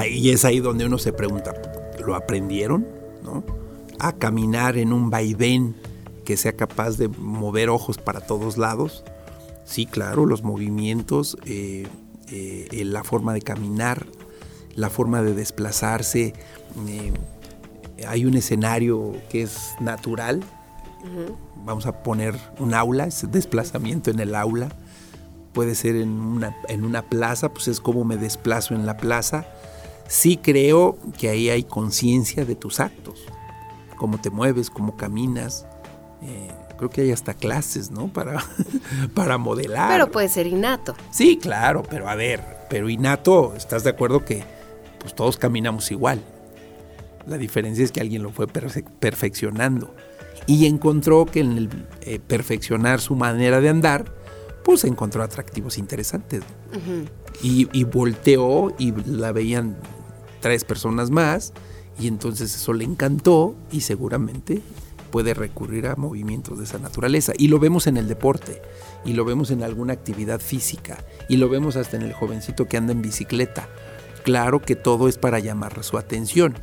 Y es ahí donde uno se pregunta, ¿lo aprendieron? ¿No? A caminar en un vaivén que sea capaz de mover ojos para todos lados. Sí, claro, los movimientos, eh, eh, la forma de caminar, la forma de desplazarse. Eh, hay un escenario que es natural. Vamos a poner un aula, ese desplazamiento en el aula puede ser en una, en una plaza, pues es como me desplazo en la plaza. Sí creo que ahí hay conciencia de tus actos, cómo te mueves, cómo caminas. Eh, creo que hay hasta clases, ¿no? Para, [laughs] para modelar. Pero puede ser innato. Sí, claro, pero a ver, pero innato, ¿estás de acuerdo que pues todos caminamos igual? La diferencia es que alguien lo fue perfeccionando y encontró que en el eh, perfeccionar su manera de andar, pues encontró atractivos interesantes. y, volteó y la veían tres personas más y entonces eso le encantó y seguramente puede recurrir a movimientos de esa naturaleza. Y lo vemos en el deporte, y lo vemos en alguna actividad física, y lo vemos hasta en el jovencito que anda en bicicleta. Claro que todo es para llamar su atención.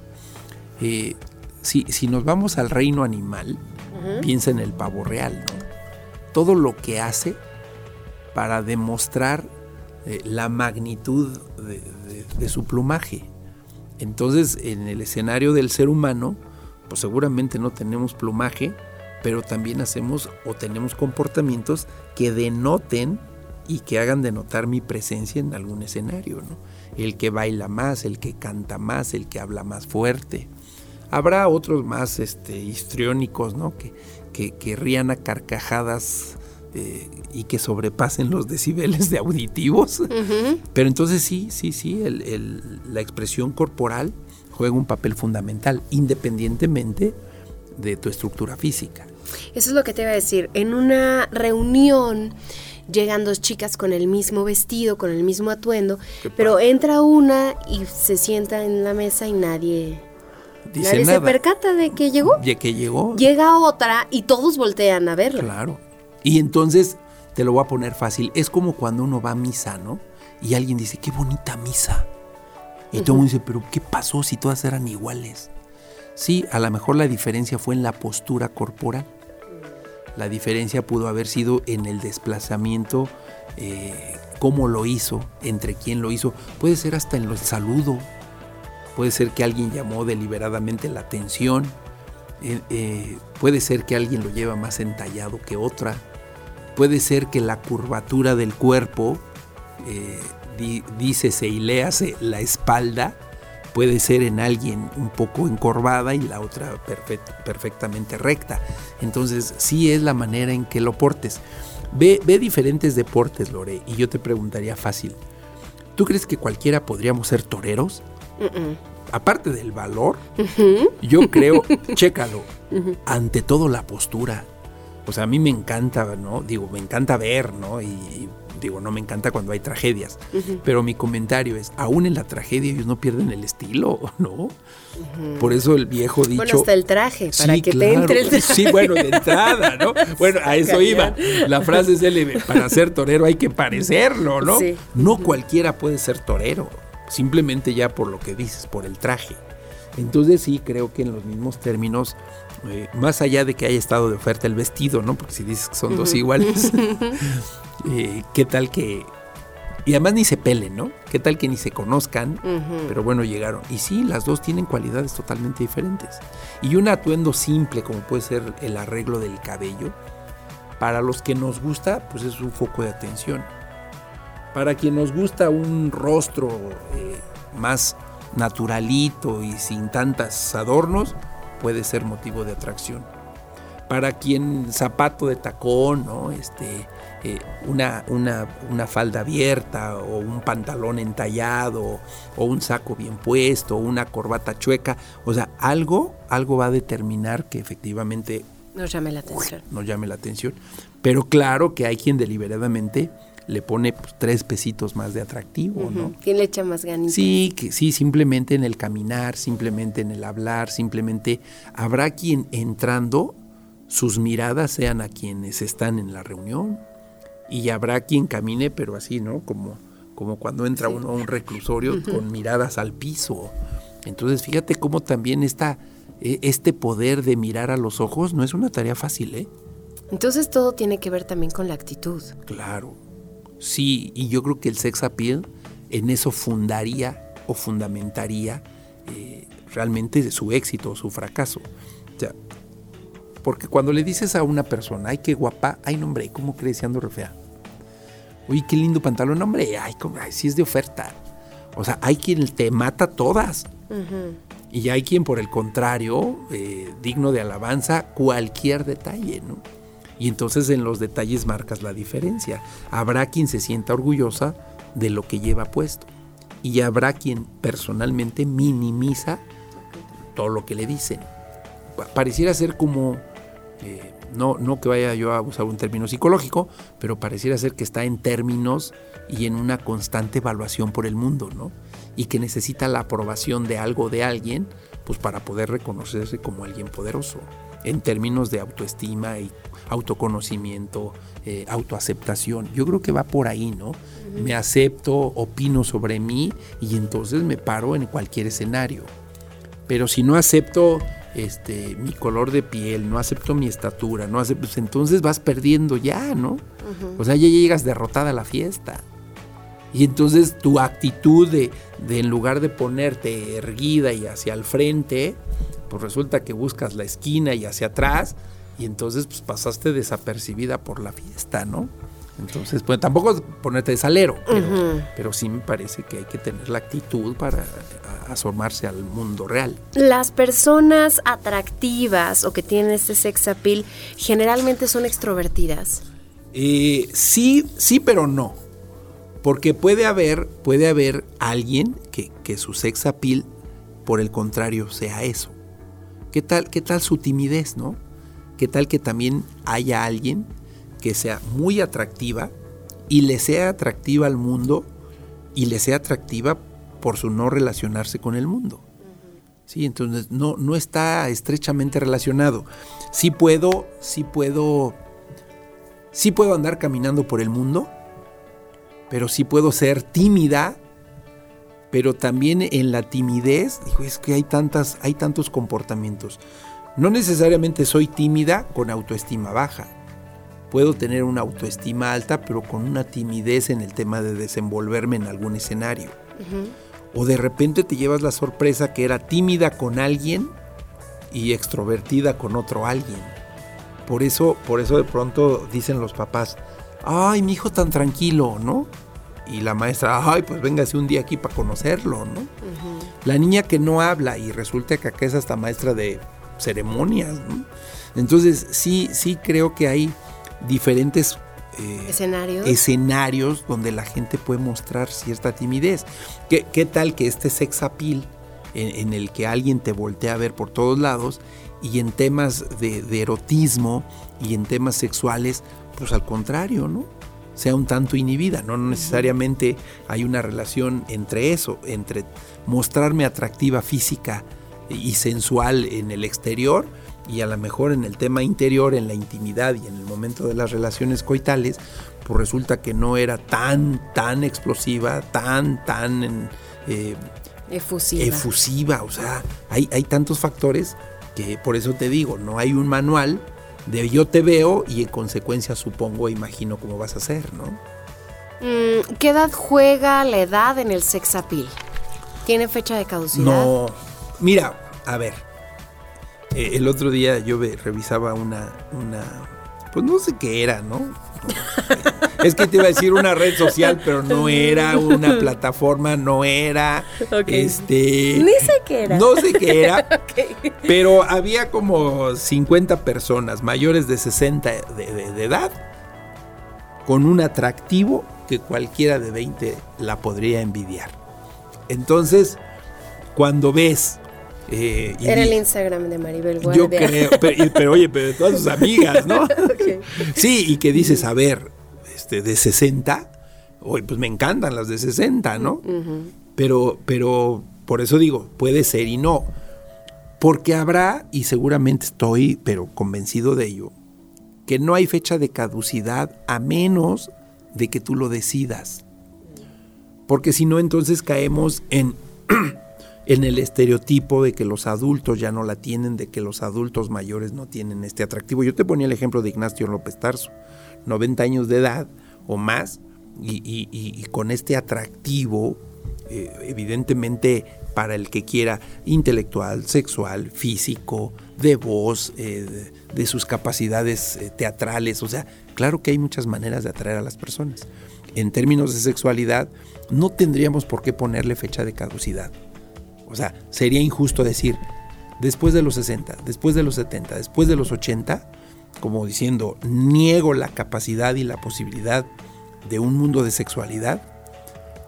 Eh, si, nos vamos al reino animal, piensa en el pavo real, ¿no? Todo lo que hace para demostrar eh, la magnitud de, su plumaje. Entonces, en el escenario del ser humano, pues seguramente no tenemos plumaje, pero también hacemos o tenemos comportamientos que denoten y que hagan denotar mi presencia en algún escenario. El que baila más, el que canta más, el que habla más fuerte. Habrá otros más este, histriónicos ¿no? que, que, que rían a carcajadas eh, y que sobrepasen los decibeles de auditivos. Pero entonces sí, sí, sí, la expresión corporal juega un papel fundamental, independientemente de tu estructura física. Eso es lo que te iba a decir. En una reunión llegan dos chicas con el mismo vestido, con el mismo atuendo, pero entra una y se sienta en la mesa y nadie... Dice se percata de que llegó. De que llegó. Llega otra y todos voltean a verla. Claro. Y entonces, te lo voy a poner fácil, es como cuando uno va a misa, ¿no? Y alguien dice, qué bonita misa. Y todo el mundo dice, pero ¿qué pasó si todas eran iguales? Sí, a lo mejor la diferencia fue en la postura corporal. La diferencia pudo haber sido en el desplazamiento, eh, cómo lo hizo, entre quién lo hizo. Puede ser hasta en el saludo. Puede ser que alguien llamó deliberadamente la atención. Eh, eh, puede ser que alguien lo lleva más entallado que otra Puede ser que la curvatura del cuerpo, eh, dícese y léase la espalda, puede ser en alguien un poco encorvada y la otra perfectamente recta. Entonces, sí es la manera en que lo portes. Ve, ve diferentes deportes, Lore, y yo te preguntaría fácil. ¿Tú crees que cualquiera podríamos ser toreros? Aparte del valor, yo creo, [laughs] chécalo, ante todo la postura. O sea, a mí me encanta, ¿no? Digo, me encanta ver, ¿no? y digo, no me encanta cuando hay tragedias, pero mi comentario es, aún en la tragedia ellos no pierden el estilo, [laughs] ¿no? Por eso el viejo dicho... Bueno, hasta el traje, para que te entre el traje. Sí, bueno, de entrada, ¿no? [laughs] Bueno, a eso iba. La frase es, para ser torero hay que parecerlo, ¿no? No cualquiera puede ser torero, simplemente ya por lo que dices, por el traje. Entonces sí, creo que en los mismos términos, eh, más allá de que haya estado de oferta el vestido, ¿no? Porque si dices que son dos iguales, [laughs] eh, qué tal que... Y además ni se pelen, ¿no? ¿Qué tal que ni se conozcan? Pero bueno, llegaron. Y sí, las dos tienen cualidades totalmente diferentes. Y un atuendo simple, como puede ser el arreglo del cabello, para los que nos gusta, pues es un foco de atención. Para quien nos gusta un rostro eh, más naturalito y sin tantos adornos, puede ser motivo de atracción. Para quien zapato de tacón, ¿no? Este, eh, una, una, falda abierta o un pantalón entallado o un saco bien puesto o una corbata chueca. O sea, algo, algo va a determinar que efectivamente nos llame la atención. Nos llame la atención. Pero claro que hay quien deliberadamente le pone pues, tres pesitos más de atractivo, ¿no? ¿Quién le echa más ganas? Sí, que sí, simplemente en el caminar, simplemente en el hablar, simplemente habrá quien entrando sus miradas sean a quienes están en la reunión y habrá quien camine, pero así, ¿no? Como, como cuando entra uno a un reclusorio con miradas al piso. Entonces, fíjate cómo también está e, este poder de mirar a los ojos no es una tarea fácil, ¿eh? Entonces todo tiene que ver también con la actitud. Claro. Sí, y yo creo que el sex appeal en eso fundaría o fundamentaría eh, realmente su éxito o su fracaso. O porque cuando le dices a una persona, ay, qué guapa, ay, no, hombre, ¿cómo crees si ando re fea? Uy, qué lindo pantalón, hombre, ay, si es de oferta. O sea, hay quien te mata todas. Y hay quien, por el contrario, eh, digno de alabanza, cualquier detalle, ¿no? Y entonces en los detalles marcas la diferencia. Habrá quien se sienta orgullosa de lo que lleva puesto. Y habrá quien personalmente minimiza todo lo que le dicen. Pareciera ser como no, no que vaya yo a usar un término psicológico, pero pareciera ser que está en términos y en una constante evaluación por el mundo, ¿no? Y que necesita la aprobación de algo de alguien, pues para poder reconocerse como alguien poderoso, en términos de autoestima y autoconocimiento, eh, autoaceptación. Yo creo que va por ahí, ¿no? Me acepto, opino sobre mí y entonces me paro en cualquier escenario. Pero si no acepto este, mi color de piel, no acepto mi estatura, no acepto, pues entonces vas perdiendo ya, ¿no? O sea, ya llegas derrotada a la fiesta. Y entonces tu actitud de, de, en lugar de ponerte erguida y hacia el frente, pues resulta que buscas la esquina y hacia atrás, y entonces pues pasaste desapercibida por la fiesta, ¿no? Entonces, pues tampoco ponerte de salero, pero, sí me parece que hay que tener la actitud para asomarse al mundo real. Las personas atractivas o que tienen este sex appeal generalmente son extrovertidas. Eh, sí, sí, pero no. Porque puede haber, puede haber alguien que, que, su sex appeal, por el contrario, sea eso. ¿Qué tal, ¿Qué tal su timidez, no? ¿Qué tal que también haya alguien que sea muy atractiva y le sea atractiva al mundo y le sea atractiva por su no relacionarse con el mundo. Sí, entonces no, no está estrechamente relacionado. Sí puedo, sí puedo, sí puedo andar caminando por el mundo, pero sí puedo ser tímida, pero también en la timidez, digo, es que hay tantas, hay tantos comportamientos. No necesariamente soy tímida con autoestima baja puedo tener una autoestima alta, pero con una timidez en el tema de desenvolverme en algún escenario. O de repente te llevas la sorpresa que era tímida con alguien y extrovertida con otro alguien. Por eso, por eso de pronto dicen los papás, ay, mi hijo tan tranquilo, ¿no? Y la maestra, ay, pues véngase un día aquí para conocerlo, ¿no? La niña que no habla y resulta que acá es hasta maestra de ceremonias, ¿no? Entonces sí, sí creo que hay diferentes eh, escenarios. escenarios donde la gente puede mostrar cierta timidez. ¿Qué, qué tal que este sex appeal en, el que alguien te voltea a ver por todos lados y en temas de, de erotismo y en temas sexuales, pues al contrario, ¿no? Sea un tanto inhibida, no necesariamente hay una relación entre eso, entre mostrarme atractiva física y sensual en el exterior y a lo mejor en el tema interior, en la intimidad y en el momento de las relaciones coitales, pues resulta que no era tan, tan explosiva, tan, tan eh, efusiva. efusiva. O sea, hay, hay tantos factores que por eso te digo, no hay un manual de yo te veo y en consecuencia supongo e imagino cómo vas a ser, ¿no? Mm, ¿Qué edad juega la edad en el sex appeal? ¿Tiene fecha de caducidad? No, mira, a ver, eh, el otro día yo revisaba una, una, pues no sé qué era, ¿no? [laughs] Es que te iba a decir una red social, pero no era una [laughs] plataforma, no era. Este. Ni sé qué era. No sé qué era. [laughs] Pero había como 50 personas mayores de 60 de, edad con un atractivo que cualquiera de 20 la podría envidiar. Entonces, cuando ves eh, Era el Instagram de Maribel Guardia. Yo creo, pero, oye, pero de todas sus amigas, ¿no? [laughs] Sí, y que dices, a ver, este, de 60, oye, pues me encantan las de 60, ¿no? pero, pero por eso digo, puede ser y no. Porque habrá, y seguramente estoy, pero convencido de ello, que no hay fecha de caducidad a menos de que tú lo decidas. Porque si no, entonces caemos en [clears throat] en el estereotipo de que los adultos ya no la tienen, de que los adultos mayores no tienen este atractivo. Yo te ponía el ejemplo de Ignacio López Tarso, 90 años de edad o más, y, con este atractivo, eh, evidentemente para el que quiera, intelectual, sexual, físico, de voz, eh, de, sus capacidades eh, teatrales, o sea, claro que hay muchas maneras de atraer a las personas. En términos de sexualidad, no tendríamos por qué ponerle fecha de caducidad. O sea, sería injusto decir, después de los 60, después de los 70, después de los 80, como diciendo, niego la capacidad y la posibilidad de un mundo de sexualidad,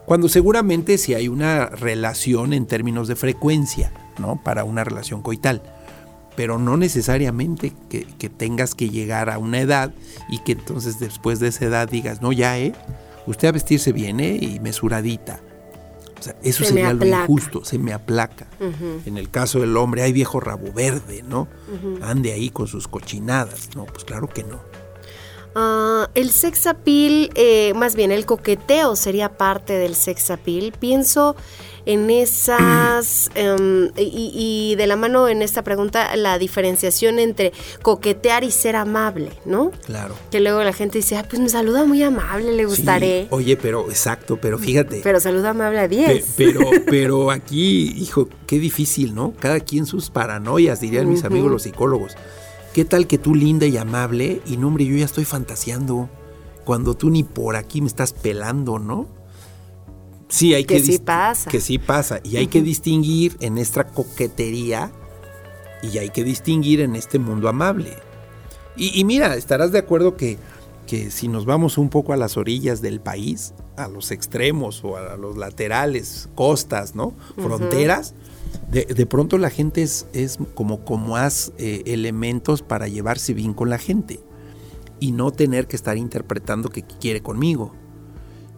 cuando seguramente si hay una relación en términos de frecuencia, ¿no? Para una relación coital, pero no necesariamente que, que tengas que llegar a una edad y que entonces después de esa edad digas, no, ya, ¿eh? Usted a vestirse bien, ¿eh? Y mesuradita eso sería lo injusto, se me aplaca. En el caso del hombre, hay viejo rabo verde, ¿no? Ande ahí con sus cochinadas. No, pues claro que no. Ah, el sex appeal, eh, más bien el coqueteo sería parte del sex appeal. Pienso en esas, [clears throat] em, y, de la mano en esta pregunta, la diferenciación entre coquetear y ser amable, ¿no? Claro. Que luego la gente dice, ah, pues me saluda muy amable, le gustaré. oye, pero exacto, pero fíjate. Pero saluda amable a 10. pero, [laughs] pero aquí, hijo, qué difícil, ¿no? Cada quien sus paranoias, dirían mis amigos los psicólogos. ¿Qué tal que tú linda y amable y no, hombre, yo ya estoy fantaseando cuando tú ni por aquí me estás pelando, ¿no? Sí, hay que, que sí pasa. Que sí pasa. Y hay que distinguir en esta coquetería y hay que distinguir en este mundo amable. Y, mira, estarás de acuerdo que, que, si nos vamos un poco a las orillas del país, a los extremos o a los laterales, costas, ¿no? Fronteras, de, pronto la gente es, es como, como haz eh, elementos para llevarse bien con la gente y no tener que estar interpretando que quiere conmigo.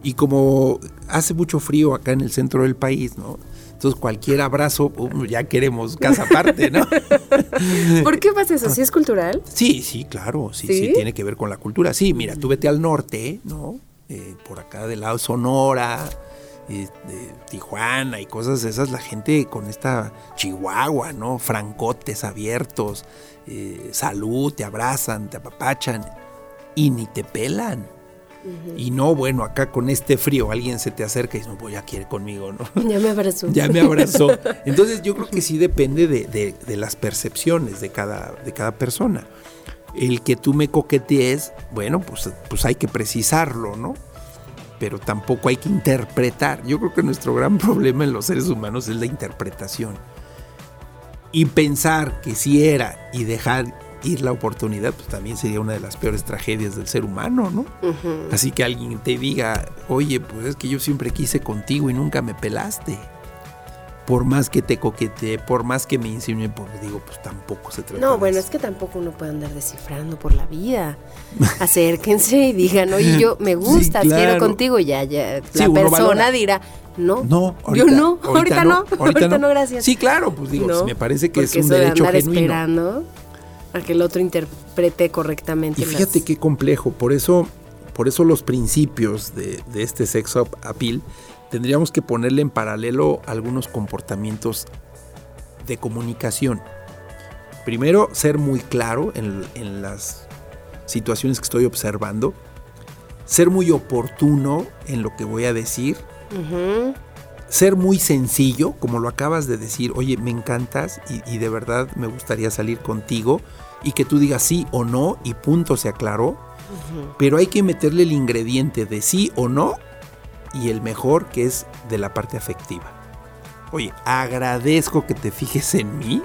Y como hace mucho frío acá en el centro del país, ¿no? Entonces cualquier abrazo, ya queremos casa aparte, ¿no? [laughs] ¿Por qué pasa eso? ¿Sí es cultural? Sí, sí, claro, sí, sí, tiene que ver con la cultura. Sí, mira, tú vete al norte, ¿no? Eh, por acá del lado Sonora, eh, Tijuana y cosas de esas, la gente con esta Chihuahua, ¿no? Francotes abiertos, eh, salud, te abrazan, te apapachan y ni te pelan. Y no, bueno, acá con este frío alguien se te acerca y dice, no, pues ya quiere conmigo, ¿no? [laughs] Ya me abrazó. ya me abrazó. [laughs] Entonces yo creo que sí depende de, las percepciones de cada, de cada persona. El que tú me coquetees, bueno, pues, pues hay que precisarlo, ¿no? pero tampoco hay que interpretar. Yo creo que nuestro gran [laughs] problema en los seres humanos es la interpretación. Y pensar que si era y dejar ir la oportunidad, pues también sería una de las peores tragedias del ser humano, ¿no? Así que alguien te diga, oye, pues es que yo siempre quise contigo y nunca me pelaste. Por más que te coquete, por más que me insinúe, pues digo, pues tampoco se trata. No, bueno, es que tampoco uno puede andar descifrando por la vida. [laughs] Acérquense y digan, oye, yo me gusta, quiero contigo, ya, ya. la persona dirá, no, no yo no, ahorita, no, ahorita, no. gracias. Sí, claro, pues digo, me parece que es un derecho de andar esperando a que el otro interprete correctamente. Y fíjate qué complejo, por eso, por eso los principios de, de este sexo appeal tendríamos que ponerle en paralelo algunos comportamientos de comunicación. Primero, ser muy claro en, las situaciones que estoy observando, ser muy oportuno en lo que voy a decir, ser muy sencillo, como lo acabas de decir, oye, me encantas y, de verdad me gustaría salir contigo y que tú digas sí o no y punto se aclaró, pero hay que meterle el ingrediente de sí o no y el mejor que es de la parte afectiva. Oye, agradezco que te fijes en mí.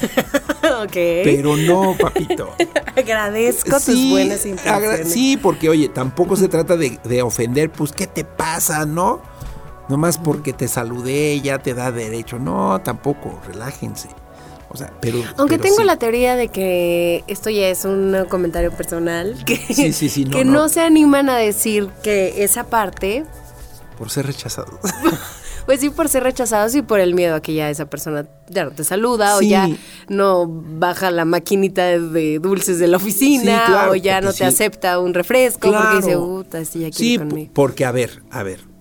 [laughs] ok. Pero no, papito. [laughs] agradezco tus buenas intenciones. sí, porque oye, tampoco se trata de, de, ofender, pues, ¿qué te pasa, no? Nomás porque te saludé ya te da derecho. No, tampoco, relájense. O sea, pero, Aunque tengo la teoría de que esto ya es un comentario personal, [laughs] que, que no se animan a decir que esa parte por ser rechazados. [laughs] Pues sí, por ser rechazados y por el miedo a que ya esa persona ya no te saluda o ya no baja la maquinita de dulces de la oficina o ya no te acepta un refresco porque dice, puta, este ya quiere sí, conmigo. porque a ver, a ver.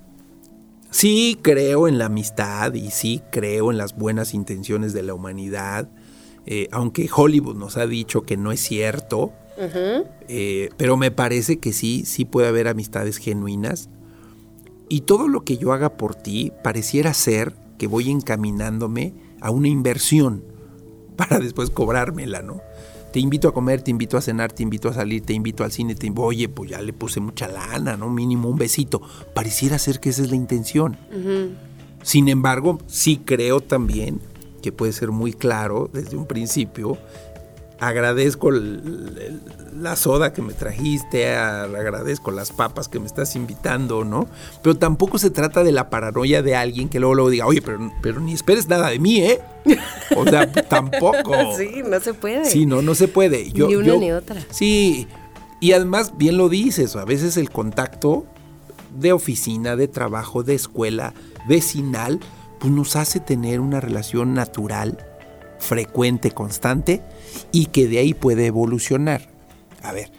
Sí creo en la amistad y sí creo en las buenas intenciones de la humanidad, eh, aunque Hollywood nos ha dicho que no es cierto, eh, pero me parece que sí, sí puede haber amistades genuinas y todo lo que yo haga por ti pareciera ser que voy encaminándome a una inversión para después cobrármela, ¿no? Te invito a comer, te invito a cenar, te invito a salir, te invito al cine, te invito, oye, pues ya le puse mucha lana, ¿no? Mínimo un besito. Pareciera ser que esa es la intención. Sin embargo, sí creo también que puede ser muy claro desde un principio agradezco la soda que me trajiste, agradezco las papas que me estás invitando, ¿no? Pero tampoco se trata de la paranoia de alguien que luego, luego diga, oye, pero, pero ni esperes nada de mí, ¿eh? O sea, [laughs] tampoco. Sí, no se puede. Sí, no, no se puede. ni una ni otra. Sí, y además, bien lo dices, a veces el contacto de oficina, de trabajo, de escuela, vecinal, pues nos hace tener una relación natural, frecuente, constante, y que de ahí puede evolucionar. A ver,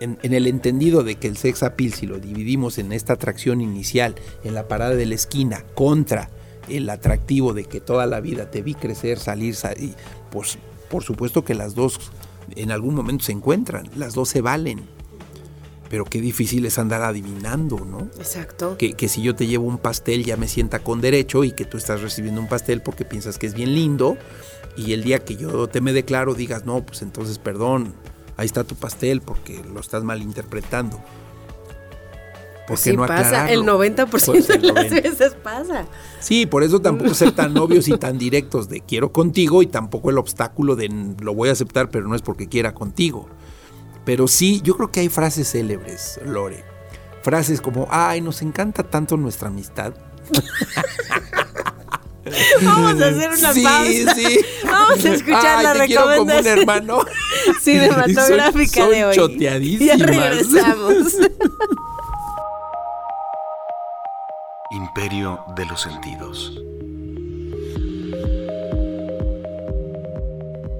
en, el entendido de que el sex appeal, si lo dividimos en esta atracción inicial, en la parada de la esquina, contra el atractivo de que toda la vida te vi crecer, salir, salir, pues por supuesto que las dos en algún momento se encuentran, las dos se valen. Pero qué difícil es andar adivinando, ¿no? Exacto. Que, que, si yo te llevo un pastel ya me sienta con derecho y que tú estás recibiendo un pastel porque piensas que es bien lindo y el día que yo te me declaro digas, no, pues entonces perdón, ahí está tu pastel porque lo estás malinterpretando. Porque no pasa, el 90% pues de las veces pasa. Sí, por eso tampoco ser tan obvios y tan directos de quiero contigo y tampoco el obstáculo de lo voy a aceptar, pero no es porque quiera contigo. Pero sí, yo creo que hay frases célebres, Lore. Frases como, ay, nos encanta tanto nuestra amistad. [laughs] [laughs] Vamos a hacer una pausa. Sí. [laughs] Vamos a escuchar la recomendación como un hermano. [laughs] cinematográfica de hoy. Choteadísimas. Ya regresamos. Imperio de los sentidos.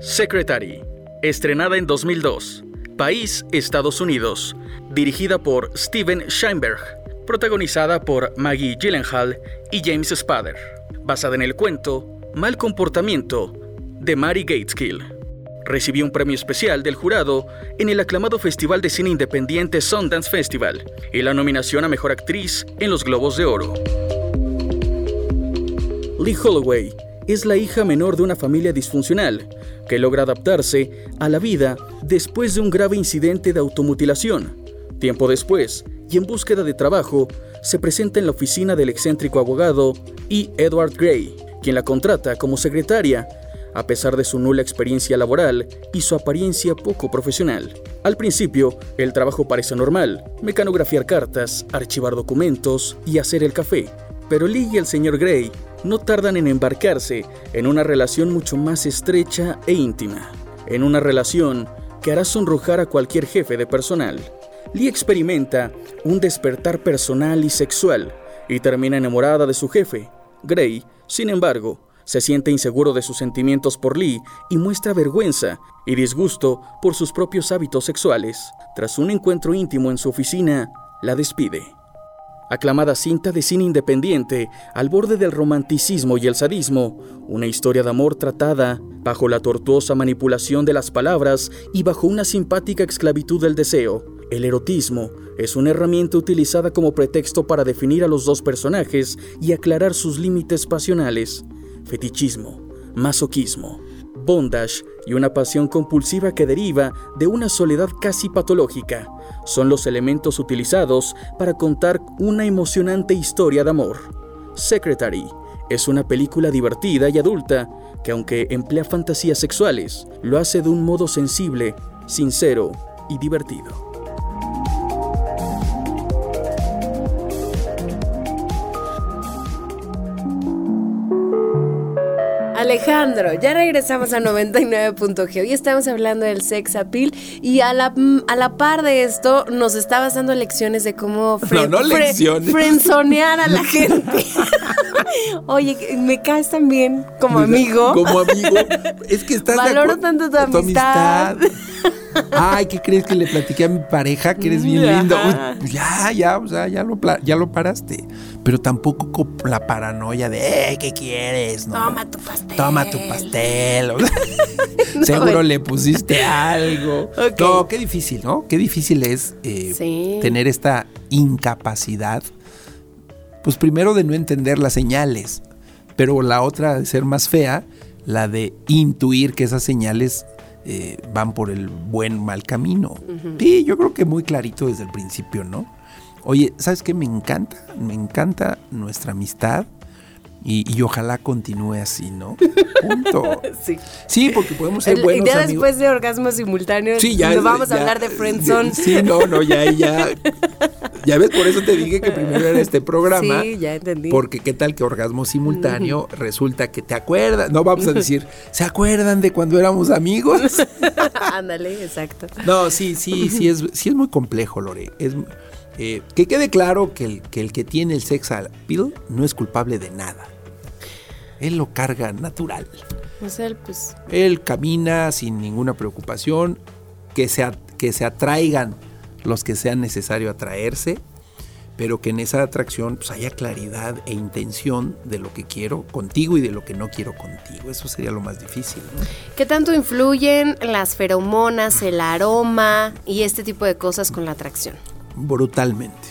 Secretary, estrenada en 2002. País, Estados Unidos. Dirigida por Steven Scheinberg. Protagonizada por Maggie Gyllenhaal y James Spader basada en el cuento Mal Comportamiento de Mary Gateskill. Recibió un premio especial del jurado en el aclamado Festival de Cine Independiente Sundance Festival y la nominación a Mejor Actriz en los Globos de Oro. Lee Holloway es la hija menor de una familia disfuncional que logra adaptarse a la vida después de un grave incidente de automutilación. Tiempo después, y en búsqueda de trabajo, se presenta en la oficina del excéntrico abogado E. Edward Gray, quien la contrata como secretaria, a pesar de su nula experiencia laboral y su apariencia poco profesional. Al principio, el trabajo parece normal, mecanografiar cartas, archivar documentos y hacer el café, pero Lee y el señor Gray no tardan en embarcarse en una relación mucho más estrecha e íntima, en una relación que hará sonrojar a cualquier jefe de personal. Lee experimenta un despertar personal y sexual y termina enamorada de su jefe. Gray, sin embargo, se siente inseguro de sus sentimientos por Lee y muestra vergüenza y disgusto por sus propios hábitos sexuales. Tras un encuentro íntimo en su oficina, la despide. Aclamada cinta de cine independiente, al borde del romanticismo y el sadismo, una historia de amor tratada bajo la tortuosa manipulación de las palabras y bajo una simpática esclavitud del deseo. El erotismo es una herramienta utilizada como pretexto para definir a los dos personajes y aclarar sus límites pasionales fetichismo, masoquismo, bondage y una pasión compulsiva que deriva de una soledad casi patológica son los elementos utilizados para contar una emocionante historia de amor. Secretary es una película divertida y adulta que aunque emplea fantasías sexuales, lo hace de un modo sensible, sincero y divertido. Alejandro, ya regresamos a 99.g. Hoy estamos hablando del sex appeal y a la, a la par de esto nos estabas dando lecciones de cómo frenzonear a la gente. [laughs] Oye, me caes también como amigo. Como amigo. Es que estás Valoro tanto tu, amistad. Ay, ¿qué crees que le platiqué a mi pareja? Que eres bien lindo. Pues ya, ya, o sea, ya lo, ya lo paraste. Pero tampoco con la paranoia de, ¿qué quieres? Toma tu pastel. Toma tu pastel. [laughs] Seguro le pusiste algo. No, qué difícil, ¿no? Qué difícil es eh, tener esta incapacidad. Pues primero de no entender las señales, pero la otra de ser más fea, la de intuir que esas señales eh, van por el buen mal camino. Sí, yo creo que muy clarito desde el principio, ¿no? Oye, ¿sabes qué? Me encanta, me encanta nuestra amistad. Y, ojalá continúe así, ¿no? Punto. [laughs] sí. sí. porque podemos ser buenos ya después de orgasmos simultáneos, sí, ya, vamos a hablar de friendzone. Sí, no, no, ya, ya. [laughs] Ya ves, por eso te dije que primero era este [laughs] programa. Sí, ya entendí. Porque qué tal que orgasmo simultáneo resulta que te acuerdas. No vamos a decir, [laughs] ¿se acuerdan de cuando éramos amigos? [laughs] Ándale, exacto. No, sí, sí, sí es, sí es muy complejo, Lore. Es eh, que quede claro que el, que el, que tiene el sex appeal no es culpable de nada. Él lo carga natural. él, pues... él camina sin ninguna preocupación, que se, que se atraigan los que sean necesario atraerse, pero que en esa atracción pues, haya claridad e intención de lo que quiero contigo y de lo que no quiero contigo. Eso sería lo más difícil. ¿no? ¿Qué tanto influyen las feromonas, el aroma y este tipo de cosas con la atracción? brutalmente,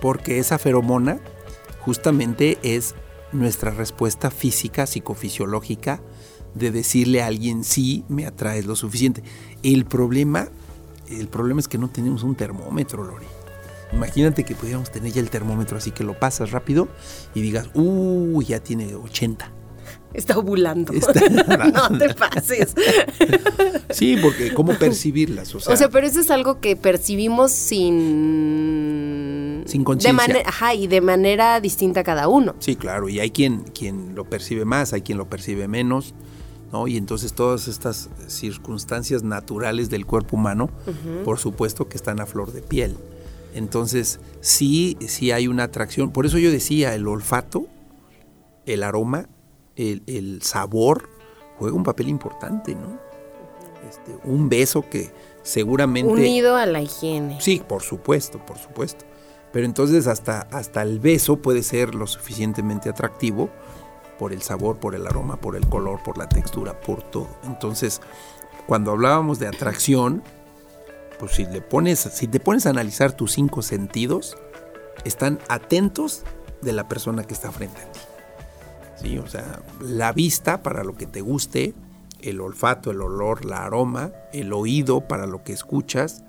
porque esa feromona justamente es nuestra respuesta física, psicofisiológica, de decirle a alguien sí, me atraes lo suficiente. El problema, el problema es que no tenemos un termómetro, Lori. Imagínate que pudiéramos tener ya el termómetro así que lo pasas rápido y digas, uh, ya tiene 80. Está ovulando. [laughs] no te pases. [laughs] sí, porque ¿cómo percibirlas? O sea, pero eso es algo que percibimos sin... Sin conciencia. Ajá, y de manera distinta cada uno. Sí, claro, y hay quien, quien lo percibe más, hay quien lo percibe menos. ¿No? Y entonces todas estas circunstancias naturales del cuerpo humano, por supuesto que están a flor de piel. Entonces, sí, sí hay una atracción. Por eso yo decía, el olfato, el aroma, el, sabor juega un papel importante, ¿no? Este, un beso que seguramente... Unido a la higiene. Sí, por supuesto, por supuesto. Pero entonces hasta, hasta el beso puede ser lo suficientemente atractivo por el sabor, por el aroma, por el color, por la textura, por todo. Entonces, cuando hablábamos de atracción, pues si le pones, si te pones a analizar tus cinco sentidos, están atentos de la persona que está frente a ti. ¿sí? O sea, la vista para lo que te guste, el olfato, el olor, la aroma, el oído para lo que escuchas,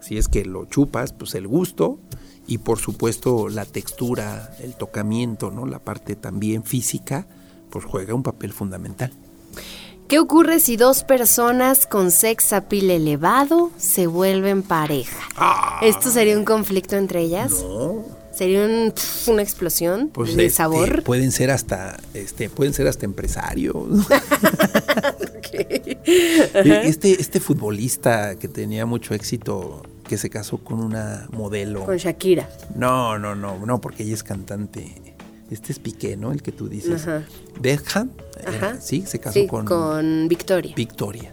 si es que lo chupas, pues el gusto, y por supuesto la textura, el tocamiento, ¿no? La parte también física, pues juega un papel fundamental. ¿Qué ocurre si dos personas con sex appeal elevado se vuelven pareja? Ah. ¿Esto sería un conflicto entre ellas? No. ¿Sería una explosión pues de este, sabor? Pueden ser hasta, este, pueden ser hasta empresarios. [laughs] este, este futbolista que tenía mucho éxito, que se casó con una modelo. Con Shakira. No, no, no, no, porque ella es cantante. Este es Piqué, ¿no? El que tú dices. Ajá. Beckham, sí, se casó con, con Victoria. Victoria,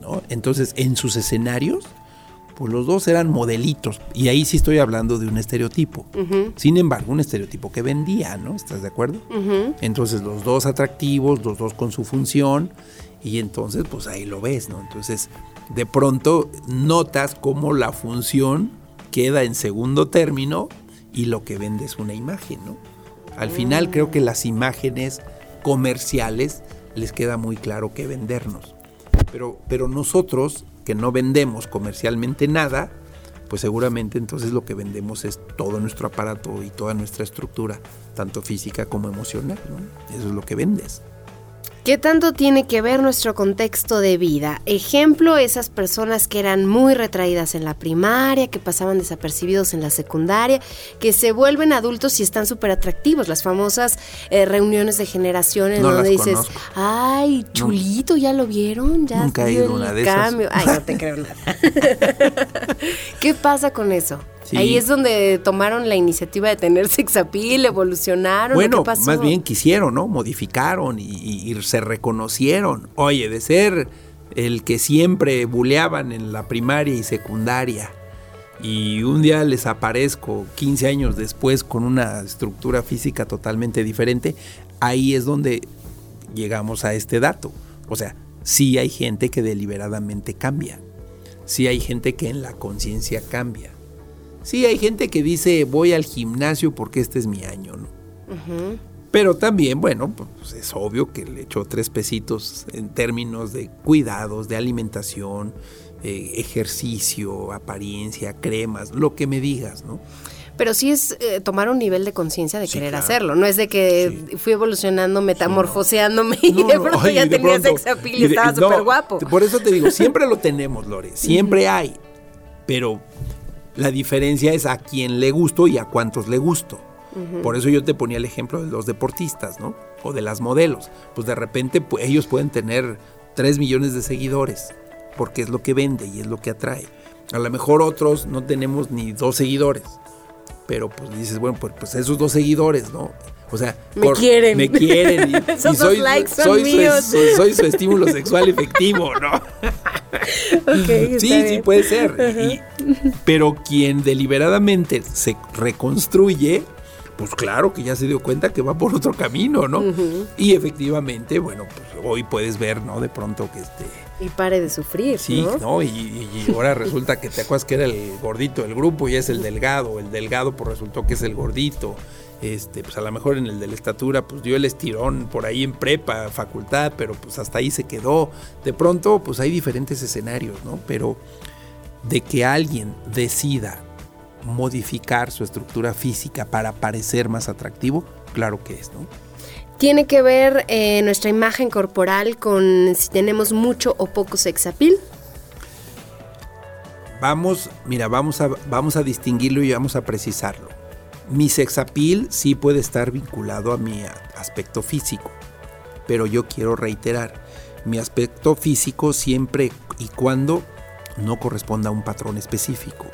¿no? Entonces, en sus escenarios, pues los dos eran modelitos. Y ahí sí estoy hablando de un estereotipo. Sin embargo, un estereotipo que vendía, ¿no? ¿Estás de acuerdo? Entonces, los dos atractivos, los dos con su función. Y entonces, pues ahí lo ves, ¿no? Entonces, de pronto notas cómo la función queda en segundo término y lo que vende es una imagen, ¿no? Al final creo que las imágenes comerciales les queda muy claro que vendernos. Pero, pero nosotros, que no vendemos comercialmente nada, pues seguramente entonces lo que vendemos es todo nuestro aparato y toda nuestra estructura, tanto física como emocional. ¿no? Eso es lo que vendes. ¿Qué tanto tiene que ver nuestro contexto de vida? Ejemplo, esas personas que eran muy retraídas en la primaria, que pasaban desapercibidos en la secundaria, que se vuelven adultos y están súper atractivos. Las famosas eh, reuniones de generación en donde dices, ay, chulito, ¿ya lo vieron? Ya Nunca he ido una de cambio. Ay, no te creo nada. [laughs] [laughs] ¿Qué pasa con eso? Ahí es donde tomaron la iniciativa de tener [laughs] sexapil, evolucionaron. Bueno, más bien quisieron, ¿no? Modificaron y, se reconocieron. Oye, de ser el que siempre buleaban en la primaria y secundaria y un día les aparezco 15 años después con una estructura física totalmente diferente, ahí es donde llegamos a este dato. O sea, sí hay gente que deliberadamente cambia, sí hay gente que en la conciencia cambia. Sí, hay gente que dice voy al gimnasio porque este es mi año, ¿no? Pero también, bueno, pues es obvio que le echó tres pesitos en términos de cuidados, de alimentación, eh, ejercicio, apariencia, cremas, lo que me digas, ¿no? Pero sí es eh, tomar un nivel de conciencia de querer hacerlo. No es de que fui evolucionando, metamorfoseándome y de pronto ya tenía sex appeal y, estaba súper guapo. Por eso te digo, siempre lo tenemos, Lore. Siempre hay. Pero la diferencia es a quién le gusto y a cuántos le gusto. Por eso yo te ponía el ejemplo de los deportistas, ¿no? O de las modelos. Pues de repente ellos pueden tener 3 millones de seguidores, porque es lo que vende y es lo que atrae. A lo mejor otros no tenemos ni dos seguidores, pero pues dices, bueno, pues, pues esos dos seguidores, ¿no? O sea, me quieren. Me quieren. Y, [laughs] soy, likes soy, soy, su estímulo sexual efectivo, ¿no? [laughs] sí, sí puede ser. pero quien deliberadamente se reconstruye, pues claro que ya se dio cuenta que va por otro camino, ¿no? Y efectivamente, bueno, pues hoy puedes ver, ¿no? De pronto que este... Y pare de sufrir, sí, ¿no? Y, y, ahora resulta que te acuerdas que era el gordito del grupo y es el delgado. El delgado pues resultó que es el gordito este, pues a lo mejor en el de la estatura, pues dio el estirón por ahí en prepa, facultad, pero pues hasta ahí se quedó. De pronto, pues hay diferentes escenarios, ¿no? Pero de que alguien decida modificar su estructura física para parecer más atractivo, claro que es, ¿no? ¿Tiene que ver eh, nuestra imagen corporal con si tenemos mucho o poco sex appeal? Vamos, mira, vamos a, vamos a distinguirlo y vamos a precisarlo mi sexapil sí puede estar vinculado a mi aspecto físico, pero yo quiero reiterar, mi aspecto físico siempre y cuando no corresponda a un patrón específico,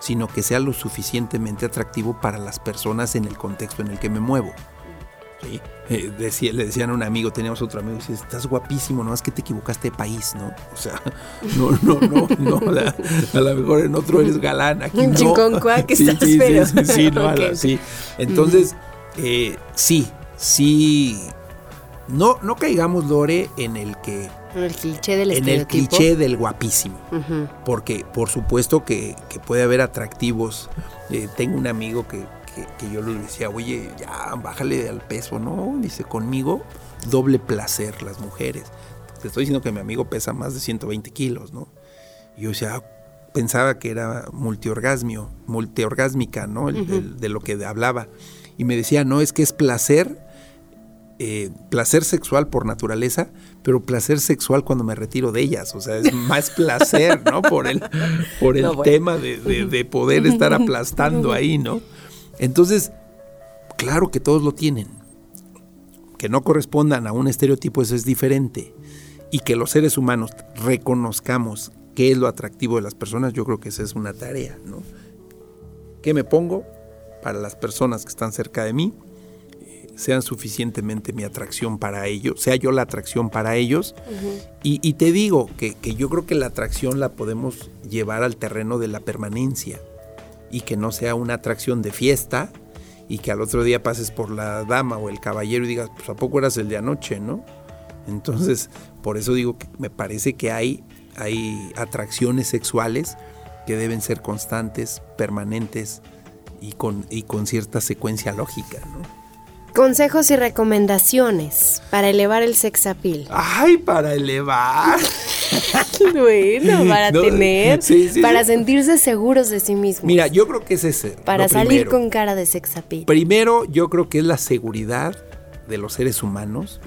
sino que sea lo suficientemente atractivo para las personas en el contexto en el que me muevo. Eh, decía, le decían a un amigo, teníamos otro amigo, dice, estás guapísimo, no es que te equivocaste de país, ¿no? O sea, [laughs] no, no, no, no, a lo mejor en otro eres galán, aquí no. que [laughs] sí, estás sí, sí, sí, no, [laughs] sí. Entonces, eh, sí, sí, no, no caigamos, Lore, en el que... En el cliché del En el cliché del guapísimo. Porque, por supuesto que, que puede haber atractivos. Eh, tengo un amigo que que, yo le decía, oye, ya, bájale al peso, ¿no? Dice, conmigo, doble placer las mujeres. Te estoy diciendo que mi amigo pesa más de 120 kilos, ¿no? Y yo decía, pensaba que era multiorgasmio, multiorgásmica, ¿no? de lo que hablaba. Y me decía, no, es que es placer, eh, placer sexual por naturaleza, pero placer sexual cuando me retiro de ellas. O sea, es más placer, ¿no? Por el, por el [laughs] tema de, de poder estar [laughs] aplastando ahí, ¿no? Entonces, claro que todos lo tienen. Que no correspondan a un estereotipo, eso es diferente. Y que los seres humanos reconozcamos qué es lo atractivo de las personas, yo creo que esa es una tarea, ¿no? ¿Qué me pongo para las personas que están cerca de mí? Eh, sean suficientemente mi atracción para ellos, sea yo la atracción para ellos. y, te digo que, que, yo creo que la atracción la podemos llevar al terreno de la permanencia y que no sea una atracción de fiesta y que al otro día pases por la dama o el caballero y digas, pues a poco eras el de anoche, ¿no? Entonces, por eso digo que me parece que hay hay atracciones sexuales que deben ser constantes, permanentes y con, y con cierta secuencia lógica, ¿no? Consejos y recomendaciones para elevar el sex appeal. ¡Ay, para elevar! [laughs] bueno, para tener, para sentirse seguros de sí mismos. Mira, yo creo que es ese. Para salir con cara de sex appeal. Primero, yo creo que es la seguridad de los seres humanos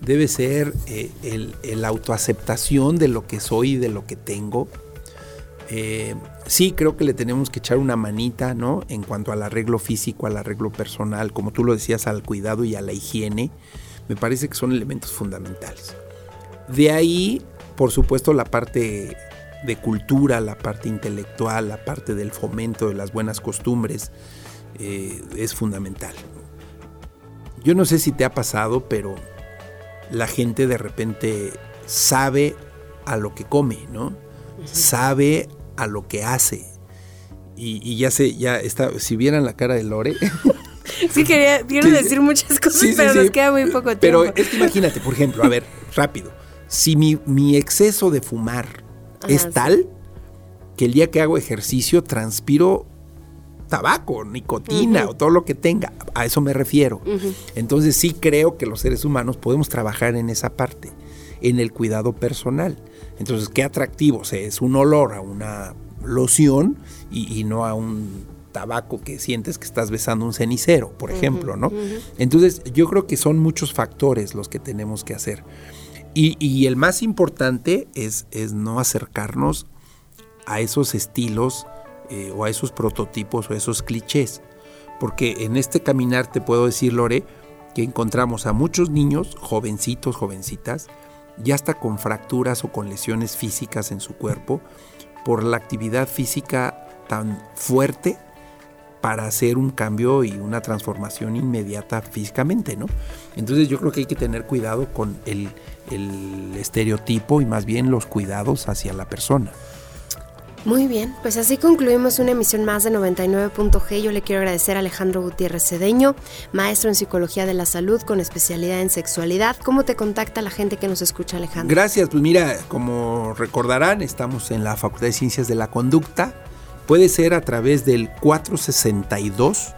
debe ser eh, el, autoaceptación de lo que soy y de lo que tengo. Eh, sí, creo que le tenemos que echar una manita, ¿no? En cuanto al arreglo físico, al arreglo personal, como tú lo decías, al cuidado y a la higiene. Me parece que son elementos fundamentales. De ahí, por supuesto, la parte de cultura, la parte intelectual, la parte del fomento de las buenas costumbres eh, es fundamental. Yo no sé si te ha pasado, pero la gente de repente sabe a lo que come, ¿no? Sabe a lo que hace. Y, ya sé, ya está, si vieran la cara de Lore. [laughs] sí, quería, quiero decir muchas cosas, pero nos queda muy poco tiempo. Pero es que imagínate, por ejemplo, a ver, rápido. Si mi, mi exceso de fumar es tal que el día que hago ejercicio transpiro tabaco, nicotina o todo lo que tenga. A eso me refiero. Entonces sí creo que los seres humanos podemos trabajar en esa parte, en el cuidado personal. Entonces, qué atractivo, o sea, es un olor a una loción y, no a un tabaco que sientes que estás besando un cenicero, por ejemplo, ¿no? Entonces, yo creo que son muchos factores los que tenemos que hacer. Y, el más importante es, no acercarnos a esos estilos eh, o a esos prototipos o a esos clichés. Porque en este caminar te puedo decir, Lore, que encontramos a muchos niños, jovencitos, jovencitas, ya hasta con fracturas o con lesiones físicas en su cuerpo, por la actividad física tan fuerte para hacer un cambio y una transformación inmediata físicamente, ¿no? Entonces yo creo que hay que tener cuidado con el estereotipo y más bien los cuidados hacia la persona. Muy bien, pues así concluimos una emisión más de 99.g. Yo le quiero agradecer a Alejandro Gutiérrez Cedeño, maestro en psicología de la salud con especialidad en sexualidad. ¿Cómo te contacta la gente que nos escucha, Alejandro? Gracias, pues mira, como recordarán, estamos en la Facultad de Ciencias de la Conducta. Puede ser a través del 462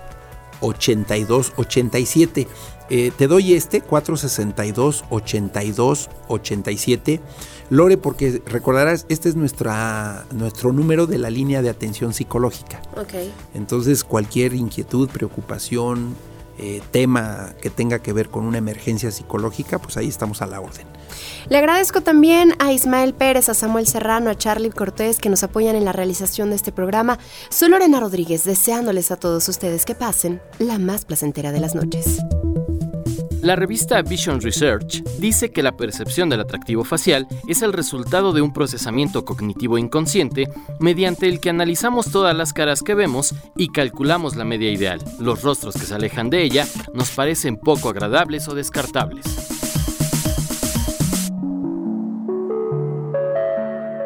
8287. Eh, te doy este 462 82 87 Lore, porque recordarás, este es nuestra, nuestro número de la línea de atención psicológica. Ok. Entonces, cualquier inquietud, preocupación, eh, tema que tenga que ver con una emergencia psicológica, pues ahí estamos a la orden. Le agradezco también a Ismael Pérez, a Samuel Serrano, a Charlie Cortés que nos apoyan en la realización de este programa. Soy Lorena Rodríguez, deseándoles a todos ustedes que pasen la más placentera de las noches. La revista Vision Research dice que la percepción del atractivo facial es el resultado de un procesamiento cognitivo inconsciente mediante el que analizamos todas las caras que vemos y calculamos la media ideal. Los rostros que se alejan de ella nos parecen poco agradables o descartables.